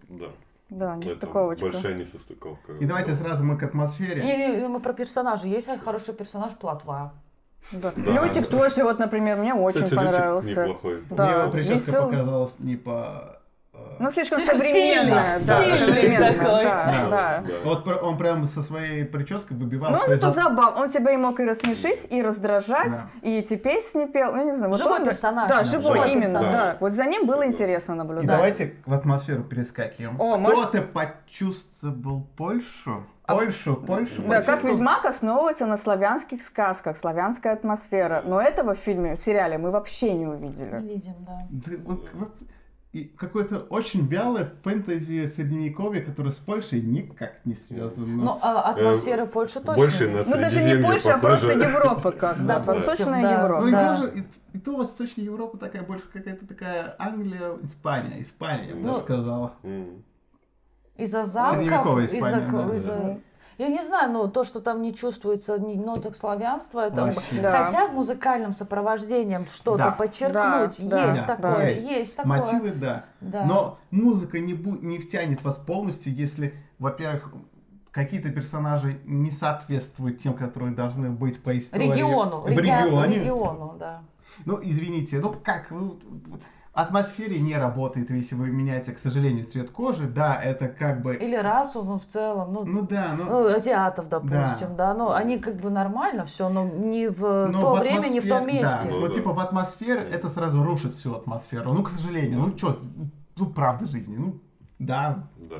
Да. Да, Это нестыковочка. большая несостыковка. И давайте сразу мы к атмосфере. Не, не, мы про персонажа. Есть хороший персонаж Платва. Да. Да. Лютик тоже, вот, например, мне очень Кстати, Лютик понравился. неплохой. Да. Мне его прическа показалась не по... Ну, слишком Слишком современная. стильный, Да, стильный современная, такой. да, Да. да. Вот он прям со своей прической выбивал Ну, он это зад- забавно. Он тебя и мог и рассмешить, и раздражать, Да. и эти песни пел. Ну, не знаю. Вот Живой он- персонаж. Да, живой, живой именно, персонаж. да. Вот за ним было интересно И наблюдать. давайте в атмосферу перескакиваем. О, Кто-то почувствовал Польшу? Польшу, Польшу. Да, как? Ведьмак основывается на славянских сказках, славянская атмосфера. Но этого в фильме, в сериале мы вообще не Не увидели. видим, да. Да, вот- вот и какое-то очень вялое фэнтези средневековье, которое с Польшей никак не связано. Ну, а атмосфера Польши точно Больше на Ну, даже не Польша, а похоже. просто Европа как. Да, Восточная да. Ну Европа. и Да. даже и, и то Восточная Европа такая больше какая-то такая Англия, Испания, Испания, я бы Ну, даже сказала. Из-за замков, Средневековая из-за... Испания, да, из-за- да. Я не знаю, но то, что там не чувствуется ни ноток славянства, это... Вообще. Да. Хотя в музыкальном сопровождении что-то Да. подчеркнуть, Да, есть да, такое, да. есть. Есть. такое. Мотивы, да. Да. Но музыка не, бу- не втянет вас полностью, если, во-первых, какие-то персонажи не соответствуют тем, которые должны быть по истории. Региону, В реги- регионе. региону, да. Ну, извините, ну как, ну, атмосфере не работает, если вы меняете, к сожалению, цвет кожи. Да, это как бы... Или расу, ну, в целом, ну, Ну да, ну... ну, азиатов, допустим, да. ну, они как бы нормально все, но не в но то в время, не в том Да, месте. Ну ну, да. типа в атмосфере это сразу рушит всю атмосферу. Ну, к сожалению, ну что, ну правда жизни, ну да. Да.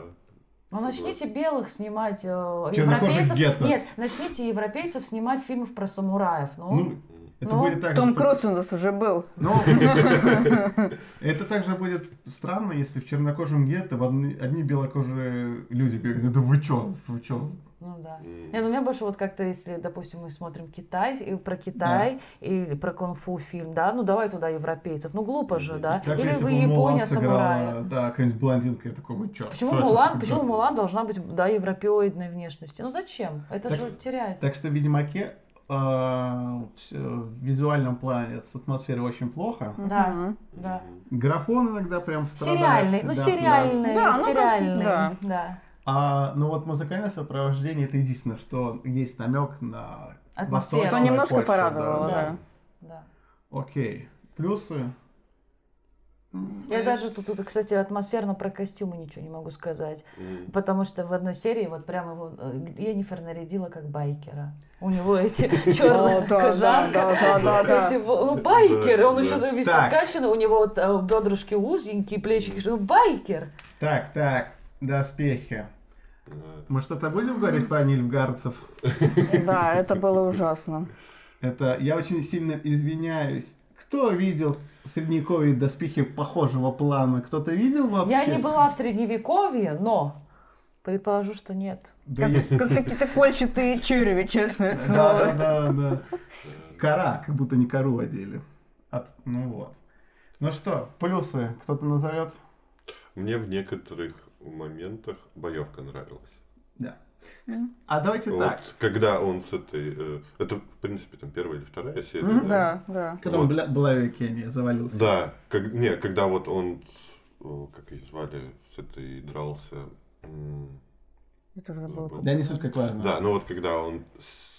Ну, начните белых снимать, э, европейцев. Нет, начните европейцев снимать фильмов про самураев. Ну, Ну, это Ну, будет так Том же, Круз у нас уже был. Ну, это также будет странно, если в чернокожем гетто в одни, одни белокожие люди бегают. Да вы чё, вы чё? ну да. М. Не, ну, у меня больше вот как-то, если, допустим, мы смотрим Китай, и про Китай, или про кунг-фу фильм, да, ну давай туда европейцев, ну глупо же, да. Так или если вы Япония, самурая. сыграла, да, какая-нибудь блондинка, я такой, вы чё? Почему Что это Мулан, почему Мулан должна быть, да, европеоидной внешности? Ну зачем? Это Так же что- теряет. Так что в Ведьмаке э, всё в визуальном плане с атмосферой очень плохо. Да, да. Графон иногда прям страдает. Сериальный, ну сериальный, Да, ну, сериальный, да. да. А, ну вот музыкальное сопровождение это единственное, что есть намек на Атмосферу. восточную Что немножко Польшу, порадовало, да. да. да. Окей. Плюсы. Я даже тут, тут, кстати, атмосферно про костюмы ничего не могу сказать. М. Потому что в одной серии вот прямо его э, Йеннифер нарядила как байкера. У него эти черные О, да, да, кожанка, эти ну, байкер, он еще весь подкачанный, у него вот э, бедрышки узенькие, плечики, ну байкер. Так, так, доспехи. Мы что-то будем говорить про нильфгардцев? Да, это было ужасно. Это я очень сильно извиняюсь. Кто видел средневековье доспехи похожего плана? Кто-то видел вообще? Я не была в средневековье, но предположу, что нет. Да, я- Как какие-то кольчатые черви, честное да, слово. да, да, да. Кора, как будто не кору одели. От- Ну вот. Ну что, плюсы кто-то назовет? Мне в некоторых моментах боевка нравилась. Да. А давайте Вот так. когда он с этой... э, это, в принципе, там первая или вторая серия. Мгм. Да, да. Когда он Вот. в Кении, завалился. Да, как, не, когда вот он, с- о, как ее звали, с этой дрался. Я тоже забыла. забыл. Да, не суть как важно. Да, ну вот когда он с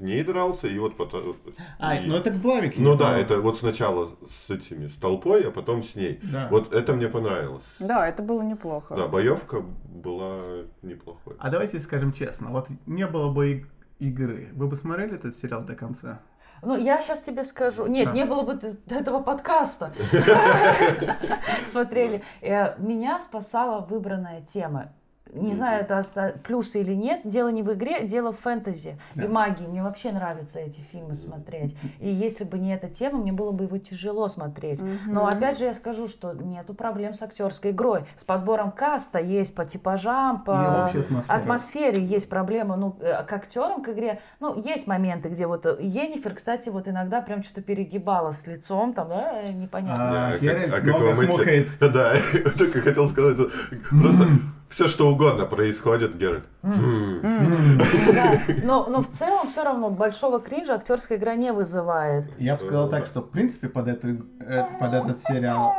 ней дрался, и вот потом... А, и- ну это к Блавике. Ну да, это вот сначала с этими, с толпой, а потом с ней. Да. Вот это мне понравилось. Да, это было неплохо. Да, боевка была неплохой. А давайте скажем честно, вот не было бы игры, вы бы смотрели этот сериал до конца? Ну, я сейчас тебе скажу. Нет, Да. не было бы этого подкаста. Смотрели. Э, Меня спасала выбранная тема. Не знаю, это плюсы или нет. Дело не в игре, дело в фэнтези Да. и магии. Мне вообще нравится эти фильмы смотреть. И если бы не эта тема, мне было бы его тяжело смотреть. Но опять же я скажу, что нету проблем с актерской игрой. С подбором каста есть по типажам, по атмосфере. атмосфере есть проблемы. Ну, э, к актерам, к игре, ну, есть моменты, где вот э, Енифер, кстати, вот иногда прям что-то перегибала с лицом, там, да, э, непонятно. А, как- Геральт а как много вам эти-. Да, только хотел сказать, просто все что угодно происходит, Геральт. М. Да. Но, но в целом все равно большого кринжа актерская игра не вызывает. Я бы сказал так, что в принципе под, эту, э, под этот сериал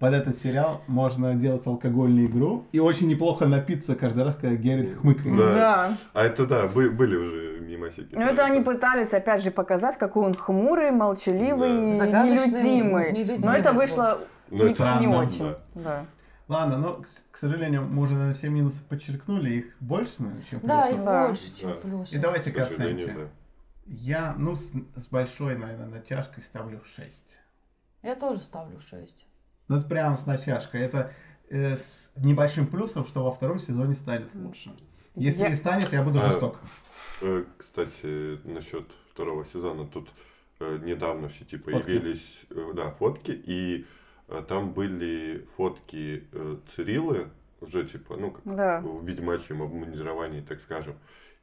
под этот сериал можно делать алкогольную игру и очень неплохо напиться каждый раз, когда Геральт хмыкает. Да. Да. А это да, бы- были уже мимасики. Ну, это они пытались, опять же, показать, какой он хмурый, молчаливый, Да. Нелюдимый. нелюдимый Но это вышло Ну, не, это не очень. Да. Ладно, но, к, с- к сожалению, мы уже наверное, все минусы подчеркнули, их больше, наверное, чем Да, плюсов. их Да. больше, чем Да. плюсы. И давайте К оценке. да. Я, ну, с, с большой, наверное, натяжкой ставлю 6. Я тоже ставлю 6. Ну, это прям с натяжкой. Это э, с небольшим плюсом, что во втором сезоне станет лучше. Если Я- не станет, я буду А, жесток. Э, Кстати, насчет второго сезона, тут э, недавно в сети Фотки. появились э, да, фотки, и там были фотки э, Цирилы, уже типа, ну, как Да. в ведьмачьем обмундировании, так скажем.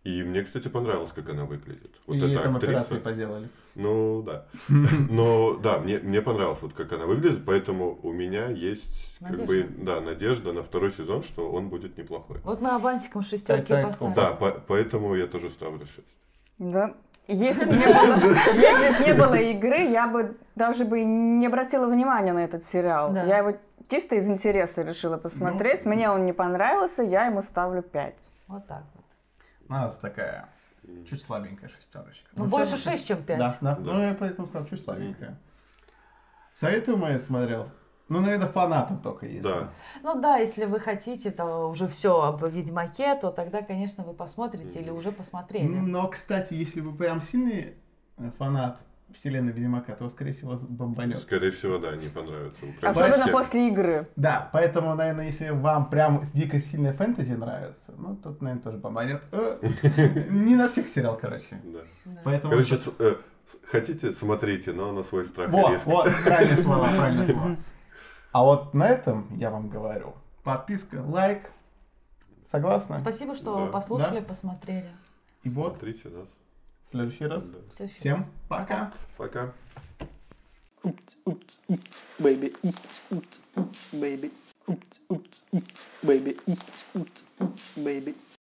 И мне, кстати, понравилось, как она выглядит. Вот Или эта там актриса. операции поделали. Ну, да. Но, да, мне, мне понравилось, вот как она выглядит, поэтому у меня есть, как бы, Надежда. да, надежда на второй сезон, что он будет неплохой. Вот мы авансиком шестерки поставили. Да, по- поэтому я тоже ставлю 6. Да. Если бы не было, если не было игры, я бы даже бы не обратила внимания на этот сериал. Да. Я его чисто из интереса решила посмотреть. Мне он не понравился, я ему ставлю 5. Вот так вот. У нас такая чуть слабенькая шестерочка. Ну, Ну, больше всё-таки- 6, чем 5. Да, да, Да. Ну, я поэтому сказал, чуть слабенькая. Советую я смотрел. Ну, наверное, фанатам только есть. Да. Ну да, если вы хотите то уже все об Ведьмаке, то тогда, конечно, вы посмотрите или уже посмотрели. Но, кстати, если вы прям сильный э, фанат вселенной Ведьмака, то, скорее всего, вас бомбанет. Скорее всего, да, не понравится. Ну, прям Особенно всем. после игры. Да, поэтому, наверное, если вам прям дико сильная фэнтези нравится, ну, тут, наверное, тоже бомбанет. Э, Не на всех сериал, короче. Да. Поэтому... Короче, э, хотите, смотрите, но на свой страх и Вот, риск. вот, правильные слова, правильные слова. А вот на этом я вам говорю. Подписка, лайк. Согласны? Спасибо, что Да. послушали, Да. посмотрели. И вот, Смотрите нас. в следующий раз. Да. В следующий Всем пока. Пока. Oops, oops, oops, baby. Oops, oops, oops, baby. Oops, oops, oops, baby. Oops, oops, oops, baby.